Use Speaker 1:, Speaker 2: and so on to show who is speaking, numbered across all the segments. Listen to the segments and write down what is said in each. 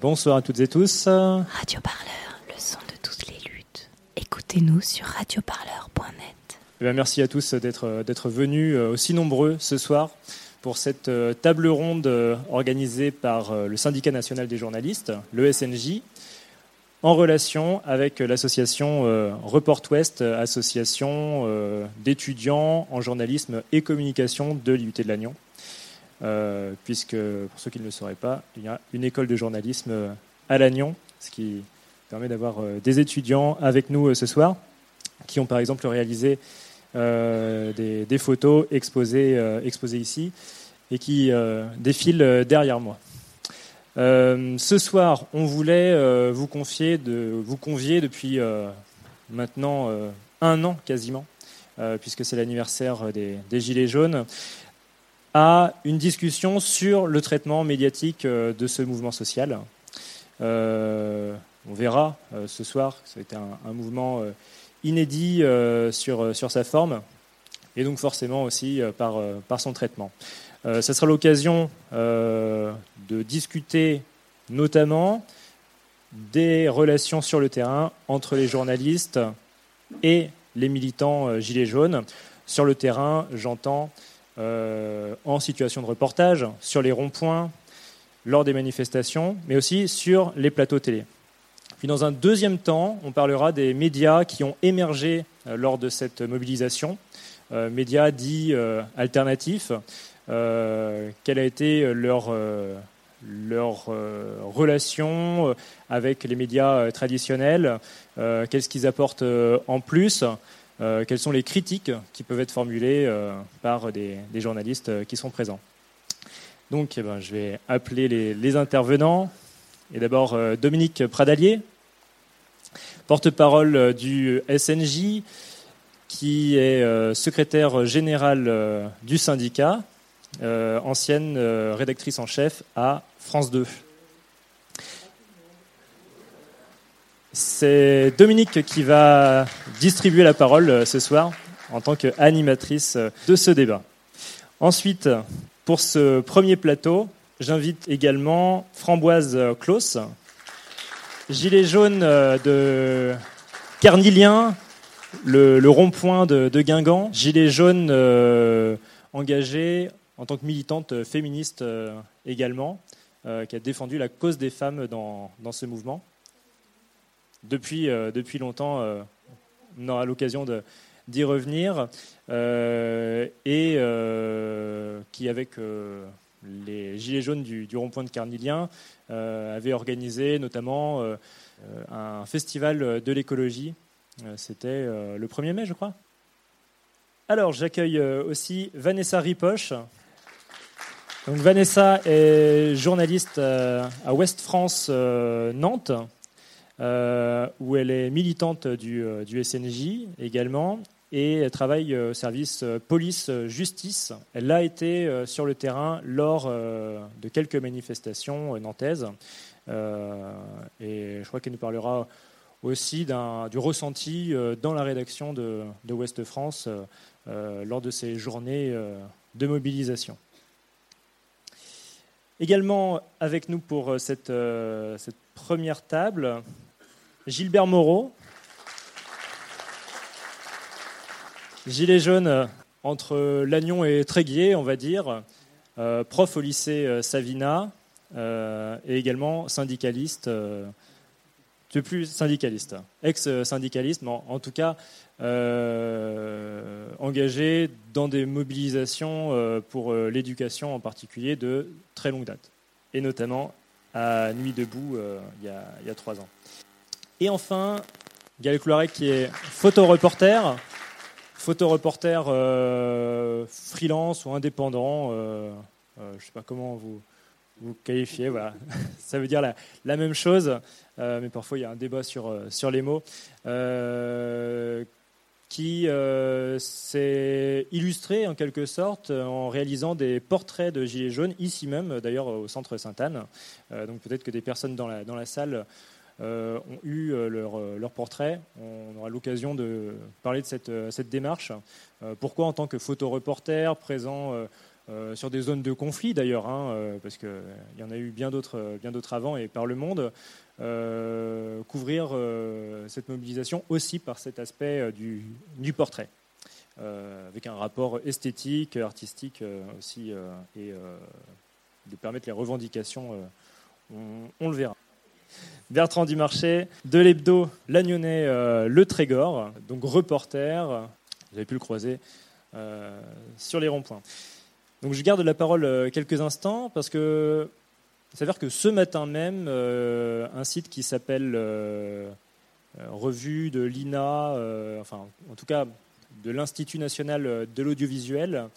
Speaker 1: Bonsoir à toutes et tous.
Speaker 2: Radio Parleur, le son de toutes les luttes. Écoutez-nous sur radioparleur.net.
Speaker 1: Eh merci à tous d'être d'être venus euh, aussi nombreux ce soir pour cette euh, table ronde euh, organisée par le syndicat national des journalistes, le SNJ, en relation avec l'association Report Ouest, association d'étudiants en journalisme et communication de l'IUT de Lannion. Euh, puisque, pour ceux qui ne le sauraient pas, il y a une école de journalisme à Lannion, ce qui permet d'avoir euh, des étudiants avec nous euh, ce soir, qui ont par exemple réalisé des, photos exposées, ici et qui défilent derrière moi. ce soir, on voulait vous confier, vous convier depuis maintenant un an quasiment, puisque c'est l'anniversaire des, Gilets jaunes, à une discussion sur le traitement médiatique euh, de ce mouvement social. Euh, on verra euh, ce soir, ça a été un, mouvement inédit sur, sur sa forme et donc forcément aussi par, par son traitement. Ce sera l'occasion de discuter notamment des relations sur le terrain entre les journalistes et les militants gilets jaunes. Sur le terrain, j'entends euh, en situation de reportage, sur les ronds-points, lors des manifestations, mais aussi sur les plateaux télé. Puis dans un deuxième temps, on parlera des médias qui ont émergé euh, lors de cette mobilisation, euh, médias dits alternatifs. quelle a été leur, leur relation avec les médias traditionnels Qu'est-ce qu'ils apportent en plus euh, quelles sont les critiques qui peuvent être formulées euh, par des, journalistes euh, qui sont présents? Donc, eh ben, je vais appeler les, intervenants. Et d'abord, Dominique Pradalier, porte-parole du SNJ, qui est secrétaire général du syndicat, ancienne rédactrice en chef à France 2. C'est Dominique qui va distribuer la parole euh, ce soir en tant qu'animatrice euh, de ce débat. Ensuite, pour ce premier plateau, j'invite également Framboise Klaus, gilet jaune euh, de Carnilien, le, rond-point de, Guingamp, gilet jaune engagé en tant que militante féministe également, qui a défendu la cause des femmes dans ce mouvement depuis, euh, depuis longtemps. Euh, on aura l'occasion d'y revenir. Euh, et qui, avec les Gilets jaunes du, rond-point de Carnilien, avait organisé notamment un festival de l'écologie. C'était le 1er mai, je crois. Alors, j'accueille aussi Vanessa Ripoche. Vanessa est journaliste à Ouest France Nantes. Euh, où elle est militante du, euh, SNJ également et elle travaille au service euh, police-justice. Elle a été sur le terrain lors de quelques manifestations nantaises et je crois qu'elle nous parlera aussi du ressenti dans la rédaction de, de Ouest France lors de ces journées de mobilisation. Également avec nous pour cette première table, Gilbert Moreau. Gilet jaune euh, entre Lannion et Tréguier, on va dire. Euh, prof au lycée euh, Savina et également syndicaliste. tu plus syndicaliste, ex-syndicaliste, mais en, tout cas engagé dans des mobilisations pour l'éducation en particulier de très longue date, et notamment à Nuit debout il y a trois ans. Et enfin, Gaël Clouarec qui est photoreporter, photoreporter euh, freelance ou indépendant, euh, euh, je ne sais pas comment vous vous qualifiez, voilà. ça veut dire la, même chose, mais parfois il y a un débat sur, sur les mots, qui s'est illustré en quelque sorte en réalisant des portraits de Gilets jaunes, ici même d'ailleurs au centre Sainte-Anne. donc peut-être que des personnes dans la, dans la salle ont eu euh, leur, euh, leur, portrait. On aura l'occasion de parler de cette, démarche. pourquoi, en tant que photoreporter présent sur des zones de conflit d'ailleurs, hein, parce qu'il y en a eu bien d'autres, avant et par le monde, couvrir cette mobilisation aussi par cet aspect du portrait. avec un rapport esthétique, artistique aussi, et de permettre les revendications, on, le verra. Bertrand Dumarché, de l'hebdo Lagnonnais euh, Le Trégor, donc reporter, vous avez pu le croiser euh, sur les ronds-points. Donc je garde la parole euh, quelques instants parce que il s'avère que ce matin même, un site qui s'appelle Revue de l'INA, enfin en tout cas de l'Institut national de l'audiovisuel,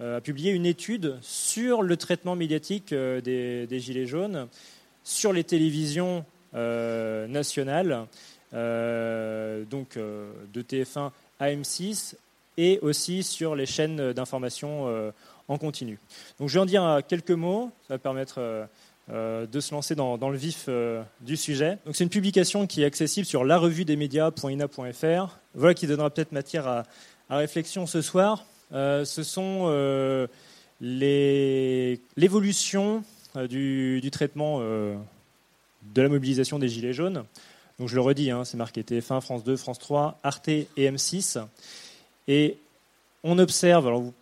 Speaker 1: a publié une étude sur le traitement médiatique des Gilets jaunes sur les télévisions euh, nationales, euh, donc euh, de TF1 à M6, et aussi sur les chaînes d'information en continu. Donc je vais en dire quelques mots, ça va permettre de se lancer dans, le vif du sujet. Donc c'est une publication qui est accessible sur la revue des médias.ina.fr. Voilà qui donnera peut-être matière à, réflexion ce soir. ce sont l'évolution du, du, traitement de la mobilisation des Gilets jaunes. Donc je le redis, hein, c'est marqué TF1, France 2, France 3, Arte et M6. Et on observe, alors vous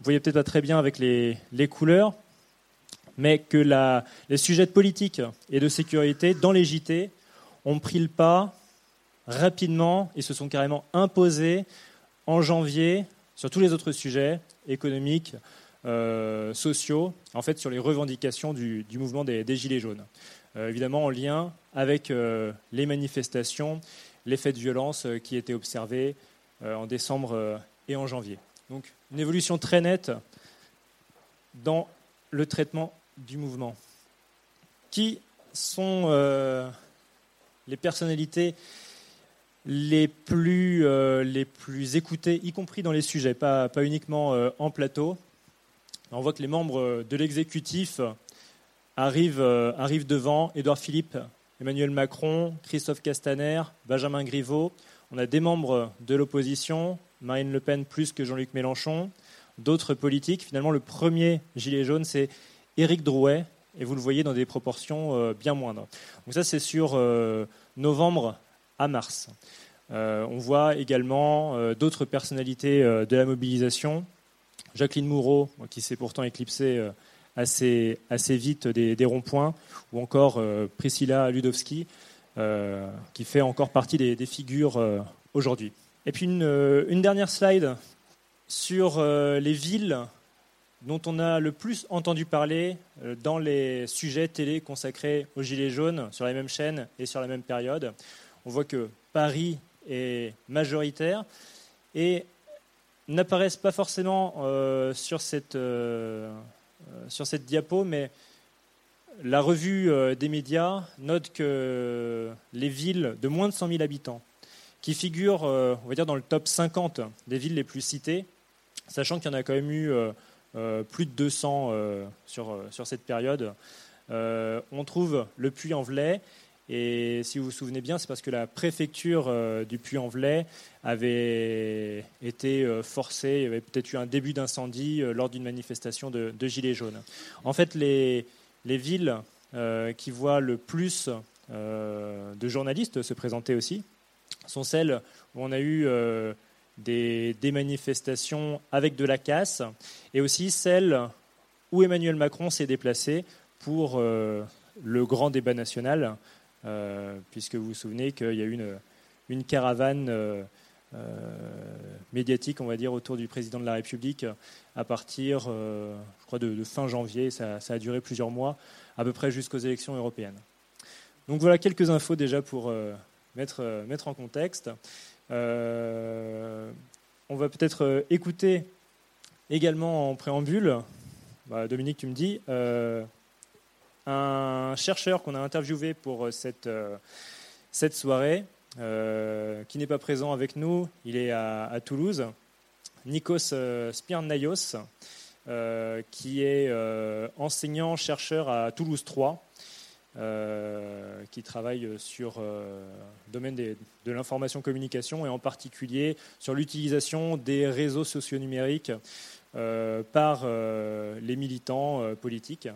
Speaker 1: voyez peut-être pas très bien avec les, couleurs, mais que les sujets de politique et de sécurité dans les JT ont pris le pas rapidement et se sont carrément imposés en janvier sur tous les autres sujets économiques, euh, sociaux, en fait sur les revendications du, mouvement des Gilets jaunes. Euh, évidemment en lien avec euh, les manifestations, les faits de violence qui étaient observés en décembre et en janvier. Donc une évolution très nette dans le traitement du mouvement. Qui sont les personnalités les plus, les plus écoutées, y compris dans les sujets, pas, pas uniquement en plateau? On voit que les membres de l'exécutif arrivent, euh, devant Édouard Philippe, Emmanuel Macron, Christophe Castaner, Benjamin Griveaux. On a des membres de l'opposition, Marine Le Pen plus que Jean-Luc Mélenchon, d'autres politiques. Finalement, le premier gilet jaune, c'est Éric Drouet, et vous le voyez dans des proportions euh, bien moindres. Donc ça, c'est sur euh, novembre à mars. on voit également d'autres personnalités de la mobilisation. Jacqueline Moureau, qui s'est pourtant éclipsée assez, assez vite des, ronds-points, ou encore euh, Priscilla Ludowski, euh, qui fait encore partie des, figures euh, aujourd'hui. Et puis une, une, dernière slide sur les villes dont on a le plus entendu parler dans les sujets télé consacrés aux Gilets jaunes sur la même chaîne et sur la même période. On voit que Paris est majoritaire et n'apparaissent pas forcément sur cette, euh, sur cette diapo, mais la revue euh, des médias note que les villes de moins de 100 000 habitants, qui figurent, euh, on va dire, dans le top 50 des villes les plus citées, sachant qu'il y en a quand même eu plus de 200 sur, sur cette période, on trouve le Puy-en-Velay, et si vous vous souvenez bien, c'est parce que la préfecture euh, du Puy-en-Velay avait été euh, forcée, il y avait peut-être eu un début d'incendie euh, lors d'une manifestation de, Gilets jaunes. En fait, les, les villes qui voient le plus de journalistes se présenter aussi sont celles où on a eu des, manifestations avec de la casse et aussi celles où Emmanuel Macron s'est déplacé pour le grand débat national puisque vous vous souvenez qu'il y a eu une, caravane euh, euh, médiatique, on va dire, autour du président de la République à partir, je crois, de, fin janvier. Ça, a duré plusieurs mois, à peu près jusqu'aux élections européennes. Donc voilà quelques infos déjà pour mettre, mettre en contexte. on va peut-être écouter également en préambule, bah, Dominique, tu me dis, un chercheur qu'on a interviewé pour euh, cette, euh, cette soirée, euh, qui n'est pas présent avec nous, il est à, Toulouse, Nikos Spirnaios, qui est enseignant-chercheur à Toulouse 3, qui travaille sur le domaine de l'information communication et en particulier sur l'utilisation des réseaux socio-numériques par les militants politiques.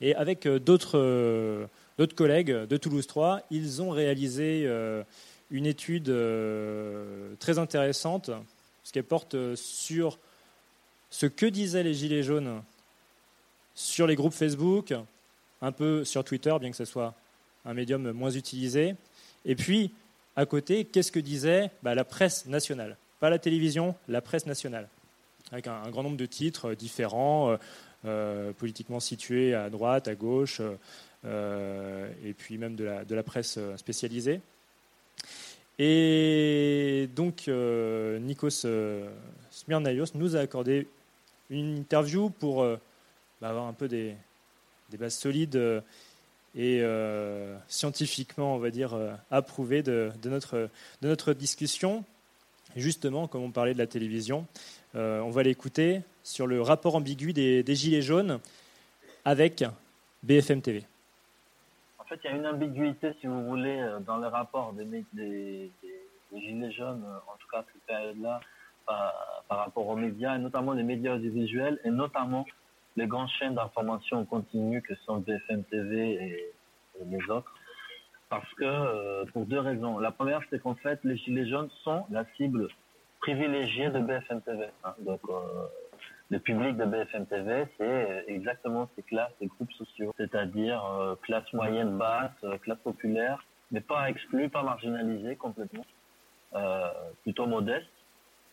Speaker 1: Et avec d'autres collègues de Toulouse 3, ils ont réalisé une étude très intéressante, ce qui porte sur ce que disaient les Gilets jaunes sur les groupes Facebook, un peu sur Twitter, bien que ce soit un médium moins utilisé. Et puis, à côté, qu'est-ce que disait bah, la presse nationale? Pas la télévision, la presse nationale. Avec un, grand nombre de titres différents, euh, euh, politiquement situés à droite, à gauche, euh, et puis même de la, presse spécialisée. Et donc, Nikos Smirnaios nous a accordé une interview pour bah, avoir un peu des, bases solides euh, et euh, scientifiquement, on va dire, euh, approuvées de notre discussion. justement, comme on parlait de la télévision, on va l'écouter sur le rapport ambigu des, Gilets jaunes avec BFM TV.
Speaker 3: En fait, il y a une ambiguïté, si vous voulez, dans le rapport des, Gilets jaunes, en tout cas cette période-là, par, rapport aux médias, et notamment les médias audiovisuels, et notamment les grandes chaînes d'information continue que sont BFM TV et, les autres. Parce que, euh, pour deux raisons. La première, c'est qu'en fait, les Gilets jaunes sont la cible privilégiée de BFM TV. Hein. Donc, euh, le public de BFM TV, c'est exactement ces classes, ces groupes sociaux, c'est-à-dire euh, classe moyenne basse, classe populaire, mais pas exclus, pas marginalisés complètement, plutôt modeste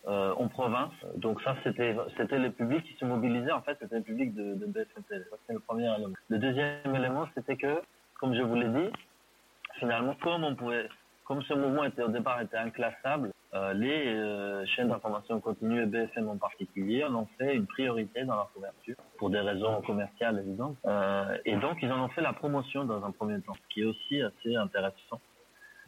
Speaker 3: euh, en province. Donc ça, c'était c'était le public qui se mobilisait. En fait, c'était le public de, BFM C'est le premier élément. Le deuxième élément, c'était que, comme je vous l'ai dit, finalement, comme on pouvait, comme ce mouvement était au départ était inclassable, euh, les euh, chaînes d'information continue et BFM en particulier en ont fait une priorité dans leur couverture pour des raisons commerciales évidentes. Euh, et donc, ils en ont fait la promotion dans un premier temps, ce qui est aussi assez intéressant.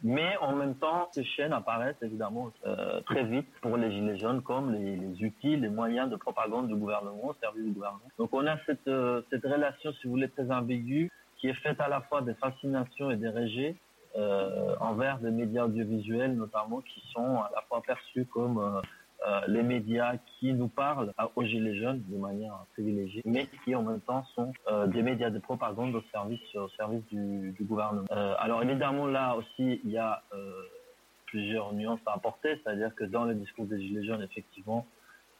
Speaker 3: Mais en même temps, ces chaînes apparaissent évidemment euh, très vite pour les Gilets jaunes comme les, outils, les moyens de propagande du gouvernement, au service du gouvernement. Donc on a cette, euh, cette relation, si vous voulez, très ambiguë, qui est faite à la fois des fascinations et des rejets euh, envers des médias audiovisuels notamment qui sont à la fois perçus comme euh, euh, les médias qui nous parlent aux Gilets jaunes de manière privilégiée, mais qui en même temps sont euh, des médias de propagande au service, au service du, gouvernement. Euh, alors évidemment là aussi il y a plusieurs nuances à apporter, c'est-à-dire que dans le discours des Gilets jaunes, effectivement,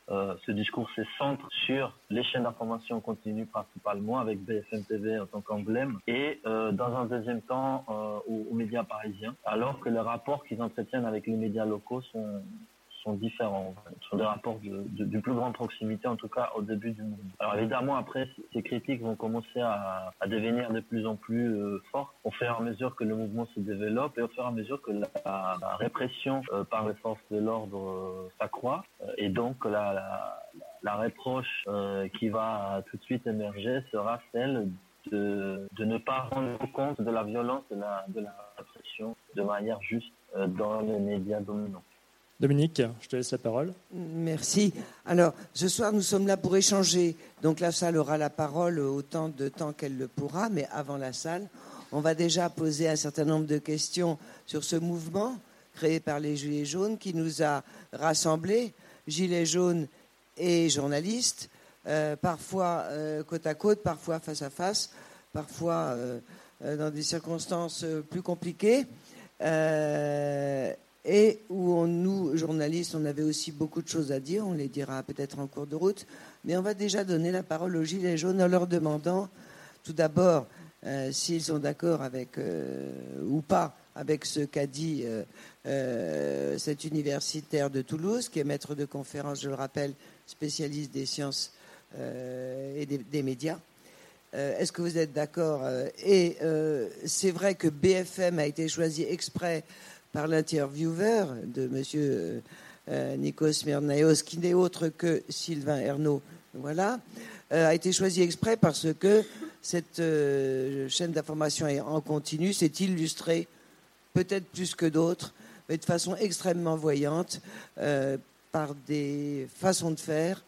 Speaker 3: euh, ce discours se centre sur les chaînes d'information continue principalement avec BFM TV en tant qu'emblème et euh, dans un deuxième temps euh, aux, aux, médias parisiens alors que les rapports qu'ils entretiennent avec les médias locaux sont, sont différents, sont des rapports de, de, plus grande proximité, en tout cas au début du mouvement. Alors évidemment, après, ces critiques vont commencer à, à devenir de plus en plus euh, fortes au fur et à mesure que le mouvement se développe et au fur et à mesure que la, répression euh, par les forces de l'ordre euh, s'accroît. et donc la, la, reproche qui va tout de suite émerger sera celle de, de, ne pas rendre compte de la violence de la, de la répression de manière juste dans les médias dominants.
Speaker 1: Dominique, je te laisse la parole.
Speaker 4: Merci. Alors, ce soir, nous sommes là pour échanger. Donc, la salle aura la parole autant de temps qu'elle le pourra, mais avant la salle, on va déjà poser un certain nombre de questions sur ce mouvement créé par les Gilets jaunes qui nous a rassemblés, Gilets jaunes et journalistes, euh, parfois euh, côte à côte, parfois face à face, parfois euh, dans des circonstances plus compliquées et où nous, journalistes, on avait aussi beaucoup de choses à dire, on les dira peut-être en cours de route, mais on va déjà donner la parole aux Gilets jaunes en leur demandant tout d'abord euh, s'ils sont d'accord avec euh, ou pas avec ce qu'a dit euh, euh, cet universitaire de Toulouse, qui est maître de conférence, je le rappelle, spécialiste des sciences et des médias. Est-ce que vous êtes d'accord Et c'est vrai que BFM a été choisi exprès par l'intervieweur de Monsieur euh, euh, Nikos Myrnaeos, qui n'est autre que Sylvain Ernaud, voilà, euh, a été choisi exprès parce que cette chaîne d'information en continu s'est illustrée, peut-être plus que d'autres, mais de façon extrêmement voyante, par des façons de faire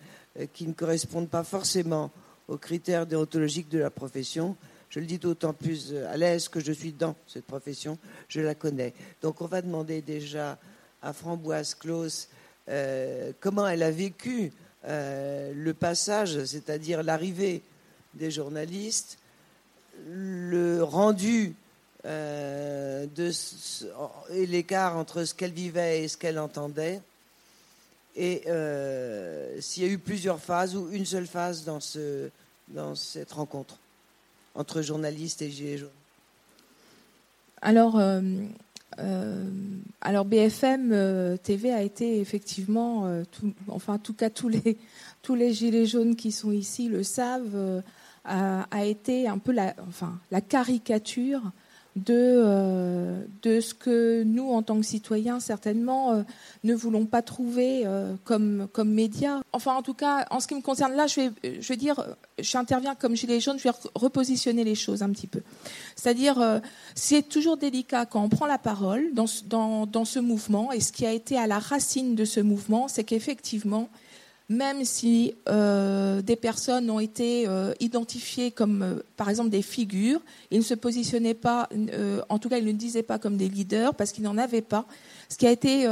Speaker 4: qui ne correspondent pas forcément aux critères déontologiques de la profession, Je le dis d'autant plus à l'aise que je suis dans cette profession, je la connais. Donc on va demander déjà à Framboise Claus euh, comment elle a vécu euh, le passage, c'est-à-dire l'arrivée des journalistes, le rendu euh, et l'écart entre ce qu'elle vivait et ce qu'elle entendait, et s'il y a eu plusieurs phases ou une seule phase dans cette rencontre entre journalistes et Gilets jaunes.
Speaker 5: Alors, euh, alors BFM euh, TV a été effectivement, euh, enfin en tout cas tous les tous les gilets jaunes qui sont ici le savent, a, été un peu enfin la caricature de, euh, de ce que nous, en tant que citoyens, certainement, euh, ne voulons pas trouver euh, comme, comme médias. Enfin, en tout cas, en ce qui me concerne, là, je vais, je vais dire, j'interviens comme gilet jaune, je vais repositionner les choses un petit peu. C'est-à-dire, c'est toujours délicat quand on prend la parole dans, dans, dans ce mouvement, et ce qui a été à la racine de ce mouvement, c'est qu'effectivement, même si euh, des personnes ont été euh, identifiées comme, euh, par exemple, des figures, ils ne se positionnaient pas, en tout cas, ils ne disaient pas comme des leaders parce qu'ils n'en avaient pas. Ce qui a été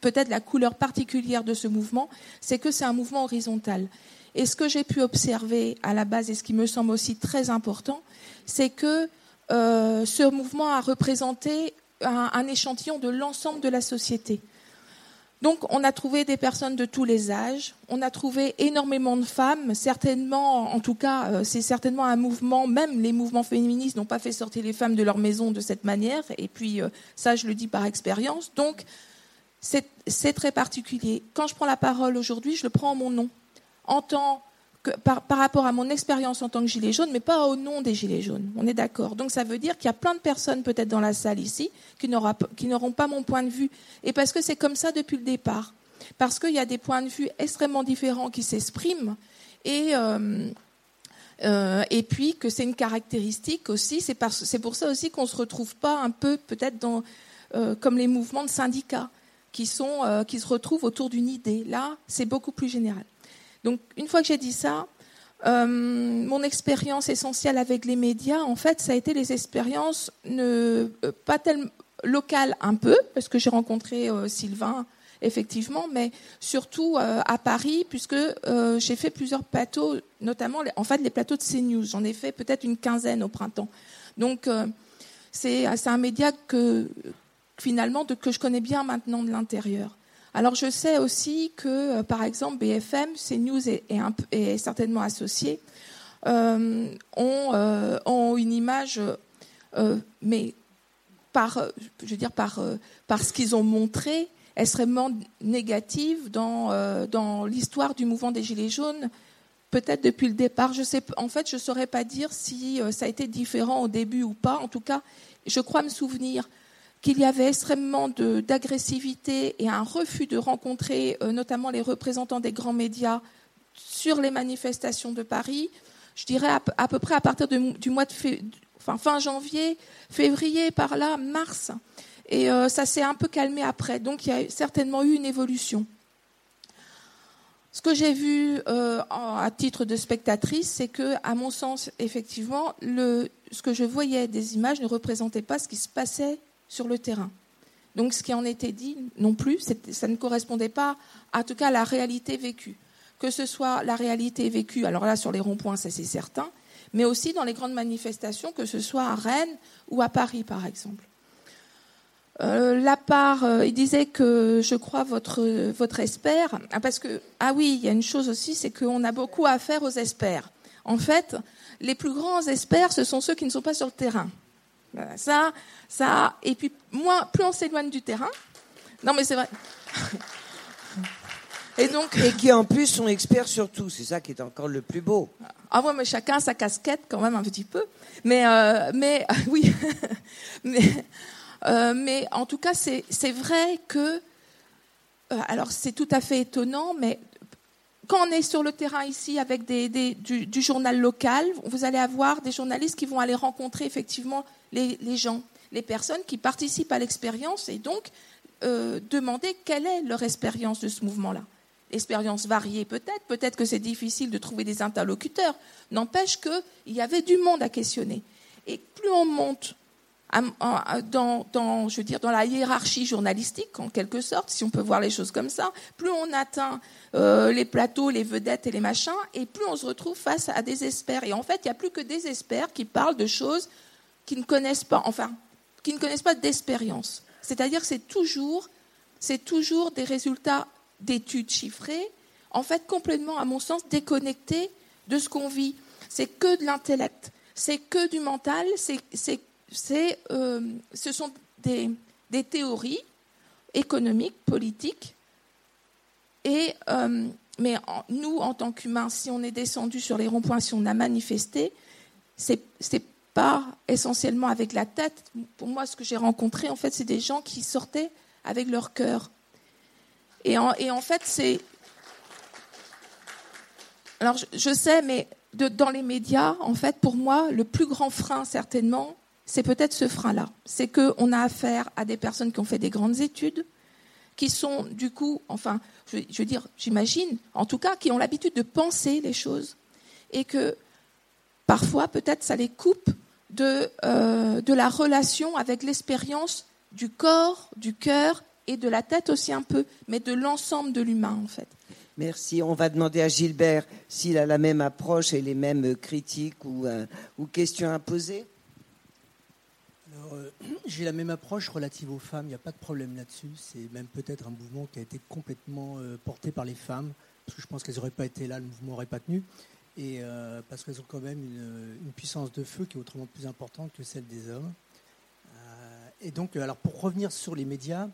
Speaker 5: peut-être la couleur particulière de ce mouvement, c'est que c'est un mouvement horizontal. Et ce que j'ai pu observer à la base, et ce qui me semble aussi très important, c'est que ce mouvement a représenté un échantillon de l'ensemble de la société. Donc, on a trouvé des personnes de tous les âges. On a trouvé énormément de femmes. Certainement, en tout cas, euh, c'est certainement un mouvement. Même les mouvements féministes n'ont pas fait sortir les femmes de leur maison de cette manière. Et puis, euh, ça, je le dis par expérience. Donc, c'est très particulier. Quand je prends la parole aujourd'hui, je le prends en mon nom, en tant par, rapport à mon expérience en tant que gilet jaune, mais pas au nom des gilets jaunes. On est d'accord. Donc ça veut dire qu'il y a plein de personnes peut-être dans la salle ici qui n'auront pas mon point de vue. Et parce que c'est comme ça depuis le départ. Parce qu'il y a des points de vue extrêmement différents qui s'expriment. Et, euh, euh, puis que c'est une caractéristique aussi. C'est pour ça aussi qu'on ne se retrouve pas un peu peut-être dans euh, comme les mouvements de syndicats qui, sont, qui se retrouvent autour d'une idée. Là, c'est beaucoup plus général. Donc, une fois que j'ai dit ça, euh, mon expérience essentielle avec les médias, en fait, ça a été les expériences euh, pas tellement locales un peu, parce que j'ai rencontré euh, Sylvain, effectivement, mais surtout à Paris, puisque j'ai fait plusieurs plateaux, notamment, en fait, les plateaux de CNews. J'en ai fait peut-être une quinzaine au printemps. Donc, c'est un média que, finalement, que je connais bien maintenant de l'intérieur. Alors je sais aussi que, euh, par exemple, BFM, CNews est, certainement associé, euh, euh, ont, une image, mais par, je veux dire, par ce qu'ils ont montré, extrêmement négative dans, dans l'histoire du mouvement des Gilets jaunes, peut-être depuis le départ. Je sais, en fait, je ne saurais pas dire si ça a été différent au début ou pas. En tout cas, je crois me souvenir qu'il y avait extrêmement d'agressivité et un refus de rencontrer euh, notamment les représentants des grands médias sur les manifestations de Paris. Je dirais à, peu près à partir du mois de fin janvier, février, par là, mars. Et euh, ça s'est un peu calmé après. Donc il y a certainement eu une évolution. Ce que j'ai vu euh, à titre de spectatrice, c'est que, à mon sens, effectivement, ce que je voyais des images ne représentait pas ce qui se passait sur le terrain. Donc ce qui en était dit non plus, ça ne correspondait pas, en tout cas, à la réalité vécue. Que ce soit la réalité vécue, alors là sur les ronds-points, ça c'est certain, mais aussi dans les grandes manifestations, que ce soit à Rennes ou à Paris par exemple. Euh, la part, euh, il disait que je crois votre votre expert, ah, parce que ah oui, il y a une chose aussi, c'est qu'on a beaucoup à faire aux experts. En fait, les plus grands experts, ce sont ceux qui ne sont pas sur le terrain. Ça, ça, et puis moins, plus on s'éloigne du terrain. Non, mais c'est vrai.
Speaker 4: Et donc, et qui en plus sont experts sur tout. C'est ça qui est encore le plus beau.
Speaker 5: Ah ouais, mais chacun sa casquette quand même un petit peu. Mais, euh, mais oui. mais, euh, mais en tout cas, c'est vrai que. Euh, alors, c'est tout à fait étonnant, mais quand on est sur le terrain ici avec des, du, du, journal local, vous allez avoir des journalistes qui vont aller rencontrer effectivement les, gens, les personnes qui participent à l'expérience et donc euh, demander quelle est leur expérience de ce mouvement-là. expériences variées peut-être, peut-être que c'est difficile de trouver des interlocuteurs. N'empêche qu'il y avait du monde à questionner. Et plus on monte dans, je dans la hiérarchie journalistique, en quelque sorte, si on peut voir les choses comme ça, plus on atteint euh, les plateaux, les vedettes et les machins, et plus on se retrouve face à des experts. Et en fait, il n'y a plus que des experts qui parlent de choses qu'ils ne connaissent pas, enfin, qui ne connaissent pas d'expérience. C'est-à-dire que c'est toujours, c'est toujours des résultats d'études chiffrées, en fait, complètement, à mon sens, déconnectés de ce qu'on vit. C'est que de l'intellect, c'est que du mental, c'est c'est, euh, ce sont des, théories économiques, politiques. Et, euh, mais nous, en tant qu'humains, si on est descendu sur les ronds-points, si on a manifesté, c'est n'est pas essentiellement avec la tête. Pour moi, ce que j'ai rencontré, en fait, c'est des gens qui sortaient avec leur cœur. Et en, fait, c'est. Alors, je, sais, mais dans les médias, en fait, pour moi, le plus grand frein, certainement, c'est peut-être ce frein-là. C'est qu'on a affaire à des personnes qui ont fait des grandes études, qui sont du coup, enfin, je, veux dire, j'imagine, en tout cas, qui ont l'habitude de penser les choses, et que parfois, peut-être, ça les coupe de, euh, de la relation avec l'expérience du corps, du cœur et de la tête aussi un peu, mais de l'ensemble de l'humain, en fait.
Speaker 4: Merci. On va demander à Gilbert s'il a la même approche et les mêmes critiques ou, euh, ou questions à poser.
Speaker 6: Euh, j'ai la même approche relative aux femmes, il n'y a pas de problème là-dessus. C'est même peut-être un mouvement qui a été complètement euh, porté par les femmes, parce que je pense qu'elles n'auraient pas été là, le mouvement n'aurait pas tenu. Et euh, parce qu'elles ont quand même une, puissance de feu qui est autrement plus importante que celle des hommes. et donc, alors pour revenir sur les médias,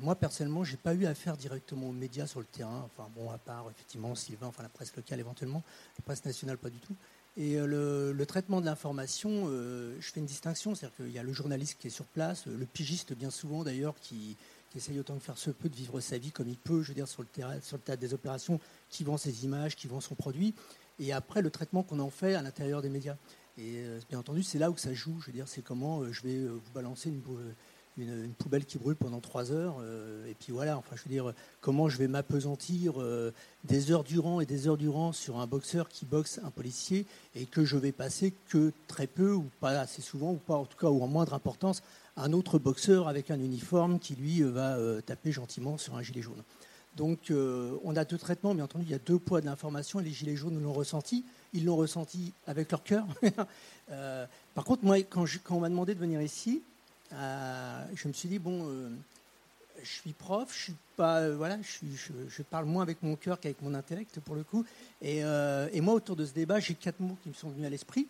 Speaker 6: moi personnellement, j'ai pas eu affaire directement aux médias sur le terrain. Enfin bon, à part effectivement Sylvain, enfin la presse locale éventuellement, la presse nationale pas du tout. Et euh, le, traitement de l'information, euh, je fais une distinction, c'est-à-dire qu'il y a le journaliste qui est sur place, le pigiste bien souvent d'ailleurs, qui, essaye autant que faire se peut de vivre sa vie comme il peut, je veux dire, sur le, terrain, sur le théâtre des opérations, qui vend ses images, qui vend son produit, et après le traitement qu'on en fait à l'intérieur des médias. Et euh, bien entendu, c'est là où ça joue, je veux dire, c'est comment je vais vous balancer une, une, poubelle qui brûle pendant trois heures. Euh, et puis voilà, enfin, je veux dire, comment je vais m'apesantir euh, des heures durant et des heures durant sur un boxeur qui boxe un policier et que je vais passer que très peu ou pas assez souvent ou pas en tout cas ou en moindre importance un autre boxeur avec un uniforme qui lui va euh, taper gentiment sur un gilet jaune. Donc on a deux traitements, bien entendu, il y a deux poids d'information et les gilets jaunes l'ont ressenti. Ils l'ont ressenti avec leur cœur. par contre, moi, quand, on m'a demandé de venir ici, euh, je me suis dit, bon, euh, je suis prof, je suis pas, euh, voilà, je, parle moins avec mon cœur qu'avec mon intellect pour le coup. Et, moi, autour de ce débat, j'ai quatre mots qui me sont venus à l'esprit.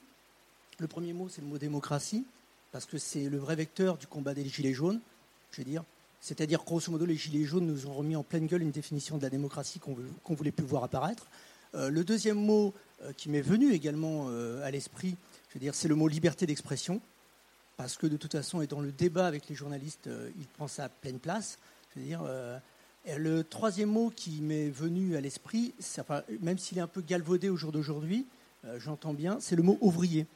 Speaker 6: Le premier mot, c'est le mot démocratie, parce que c'est le vrai vecteur du combat des gilets jaunes, je veux dire. C'est-à-dire, grosso modo, les gilets jaunes nous ont remis en pleine gueule une définition de la démocratie qu'on ne voulait plus voir apparaître. le deuxième mot qui m'est venu également à l'esprit, je veux dire, c'est le mot liberté d'expression parce que de toute façon, étant le débat avec les journalistes, euh, il prend sa pleine place. dire, euh, le troisième mot qui m'est venu à l'esprit, même s'il est un peu galvaudé au jour d'aujourd'hui, euh, j'entends bien, c'est le mot ouvrier,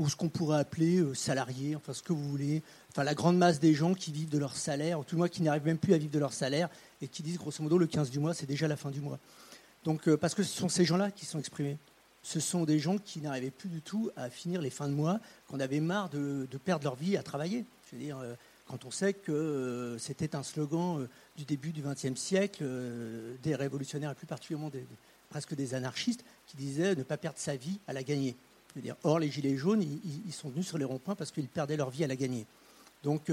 Speaker 6: ou ce qu'on pourrait appeler salarié, enfin ce que vous voulez, enfin la grande masse des gens qui vivent de leur salaire, ou tout le monde qui n'arrivent même plus à vivre de leur salaire, et qui disent grosso modo le 15 du mois, c'est déjà la fin du mois. Donc, parce que ce sont ces gens-là qui sont exprimés ce sont des gens qui n'arrivaient plus du tout à finir les fins de mois, qu'on avait marre de, perdre leur vie à travailler. Je veux dire, euh, quand on sait que euh, c'était un slogan euh, du début du XXe siècle, des révolutionnaires, et plus particulièrement presque des anarchistes, qui disaient ne pas perdre sa vie à la gagner. Je or, les Gilets jaunes, ils, sont venus sur les ronds-points parce qu'ils perdaient leur vie à la gagner. Donc,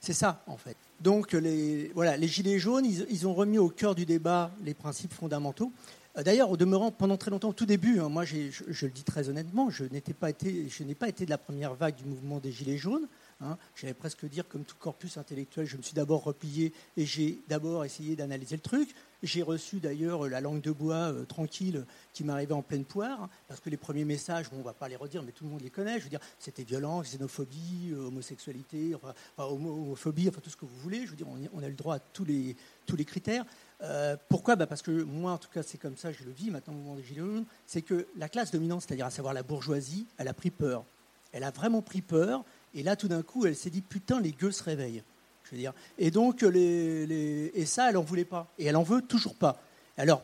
Speaker 6: c'est ça, en fait. Donc, les, voilà, les Gilets jaunes, ils ont remis au cœur du débat les principes fondamentaux. Euh, d'ailleurs, au demeurant, pendant très longtemps, au tout début, hein, moi je, le dis très honnêtement, je n'ai pas, été, pas été de la première vague du mouvement des Gilets jaunes. Hein. J'allais presque dire, comme tout corpus intellectuel, je me suis d'abord replié et j'ai d'abord essayé d'analyser le truc. J'ai reçu d'ailleurs la langue de bois euh, tranquille qui m'arrivait en pleine poire, hein, parce que les premiers messages, on ne va pas les redire, mais tout le monde les connaît. Je veux dire, c'était violence, xénophobie, euh, homosexualité, homophobie, enfin tout ce que vous voulez. Je veux dire, on, a le droit à tous les, tous les critères. Euh, pourquoi? Bah Parce que moi, en tout cas, c'est comme ça, je le vis maintenant au moment des Gilets jaunes, c'est que la classe dominante, c'est-à-dire à savoir la bourgeoisie, elle a pris peur. Elle a vraiment pris peur, et là, tout d'un coup, elle s'est dit, putain, les gueux se réveillent. Je veux dire. Et donc, et ça, elle n'en voulait pas. Et elle en veut toujours pas. Alors,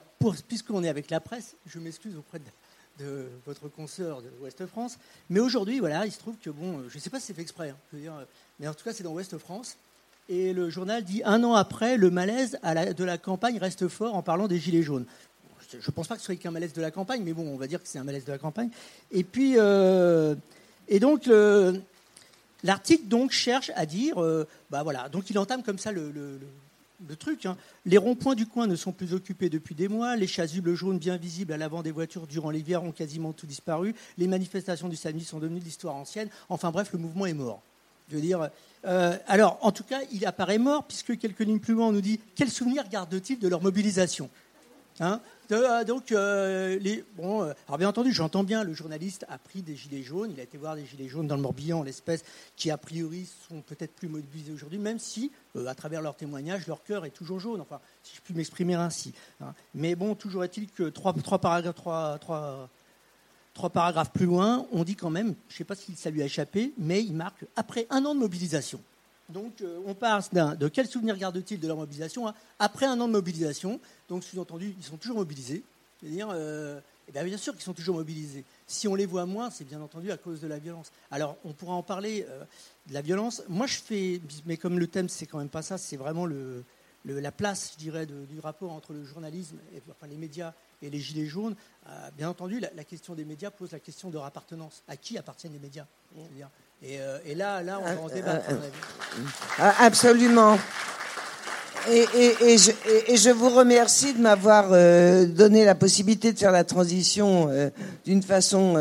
Speaker 6: puisqu'on est avec la presse, je m'excuse auprès de, votre consoeur de Ouest France, mais aujourd'hui, voilà, il se trouve que, bon, je ne sais pas si c'est fait exprès, hein, mais en tout cas, c'est dans Ouest France. Et le journal dit un an après, le malaise de la campagne reste fort en parlant des gilets jaunes. Je ne pense pas que ce soit qu'un malaise de la campagne, mais bon, on va dire que c'est un malaise de la campagne. Et puis, euh, et donc, l'article donc cherche à dire, euh, bah voilà, donc il entame comme ça le, truc. Hein. Les ronds-points du coin ne sont plus occupés depuis des mois. Les chasubles jaunes bien visibles à l'avant des voitures durant l'hiver ont quasiment tout disparu. Les manifestations du samedi sont devenues l'histoire ancienne. Enfin bref, le mouvement est mort. Je veux dire, euh, alors, en tout cas, il apparaît mort, puisque quelques lignes plus loin, on nous dit quel souvenir gardent-ils de leur mobilisation hein? Euh, euh, alors bien entendu, j'entends bien, le journaliste a pris des gilets jaunes, il a été voir des gilets jaunes dans le Morbihan, l'espèce qui a priori sont peut-être plus mobilisés aujourd'hui, même si, à travers leurs témoignages, leur cœur est toujours jaune, enfin, si je puis m'exprimer ainsi. Hein. Mais bon, toujours est-il que trois, paragraphes, Trois paragraphes plus loin, on dit quand même, je ne sais pas si ça lui a échappé, mais il marque après un an de mobilisation. Donc euh, on parle de quel souvenir garde-t-il de leur mobilisation hein, après un an de mobilisation. Donc sous-entendu, ils sont toujours mobilisés. C'est-à-dire, euh, eh bien, bien, sûr qu'ils sont toujours mobilisés. Si on les voit moins, c'est bien entendu à cause de la violence. Alors on pourra en parler euh, de la violence. Moi je fais, mais comme le thème c'est quand même pas ça, c'est vraiment la place, je dirais, du rapport entre le journalisme, et, les médias et les gilets jaunes, bien entendu, la, question des médias pose la question de appartenance. À qui appartiennent les médias? Et, euh, et, là, là, on va en débattre.
Speaker 4: Ah, absolument. Et, et, je, et, je, vous remercie de m'avoir euh, donné la possibilité de faire la transition d'une façon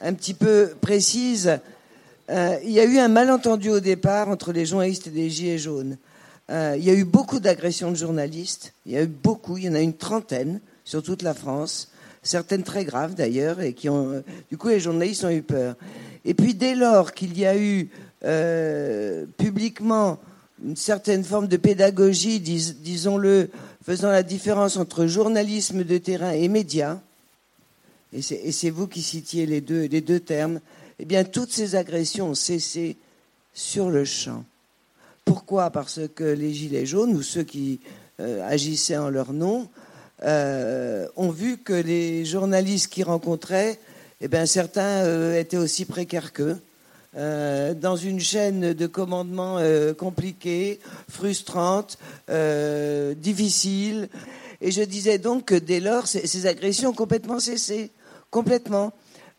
Speaker 4: un petit peu précise. il y a eu un malentendu au départ entre les journalistes et les gilets jaunes. il y a eu beaucoup d'agressions de journalistes. Il y a eu beaucoup, il y en a une trentaine sur toute la France, certaines très graves d'ailleurs, et qui ont, du coup, les journalistes ont eu peur. Et puis, dès lors qu'il y a eu euh, publiquement une certaine forme de pédagogie, disons-le, faisant la différence entre journalisme de terrain et médias, et c'est vous qui citiez les deux, termes, eh bien, toutes ces agressions ont cessé sur le champ. Pourquoi? Parce que les Gilets jaunes, ou ceux qui euh, agissaient en leur nom, euh, ont vu que les journalistes qu'ils rencontraient, eh bien, certains euh, étaient aussi précaires qu'eux. Euh, dans une chaîne de commandement compliquée, frustrante, difficile. Et je disais donc que dès lors, ces, agressions ont complètement cessé. Complètement.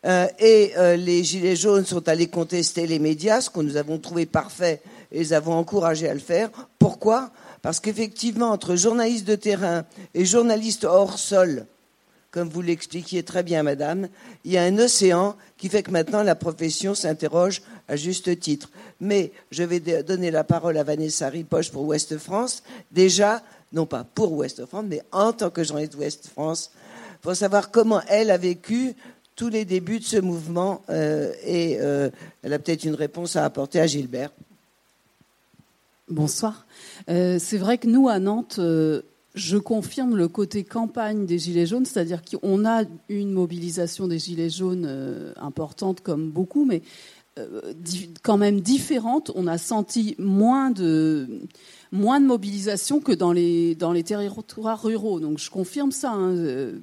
Speaker 4: et les Gilets jaunes sont allés contester les médias, ce que nous avons trouvé parfait et les avons encouragés à le faire. Pourquoi? Parce qu'effectivement, entre journalistes de terrain et journalistes hors sol, comme vous l'expliquiez très bien, madame, il y a un océan qui fait que maintenant la profession s'interroge à juste titre. Mais je vais donner la parole à Vanessa Ripoche pour Ouest France. Déjà, non pas pour Ouest France, mais en tant que journaliste Ouest France, pour savoir comment elle a vécu tous les débuts de ce mouvement. Euh, et euh, elle a peut-être une réponse à apporter à Gilbert.
Speaker 7: Bonsoir. Euh, c'est vrai que nous, à Nantes, je confirme le côté campagne des Gilets jaunes, c'est-à-dire qu'on a une mobilisation des Gilets jaunes euh, importante comme beaucoup, mais quand même différente. On a senti moins de moins de mobilisation que dans les, dans les territoires ruraux. Donc je confirme ça. Hein. Euh,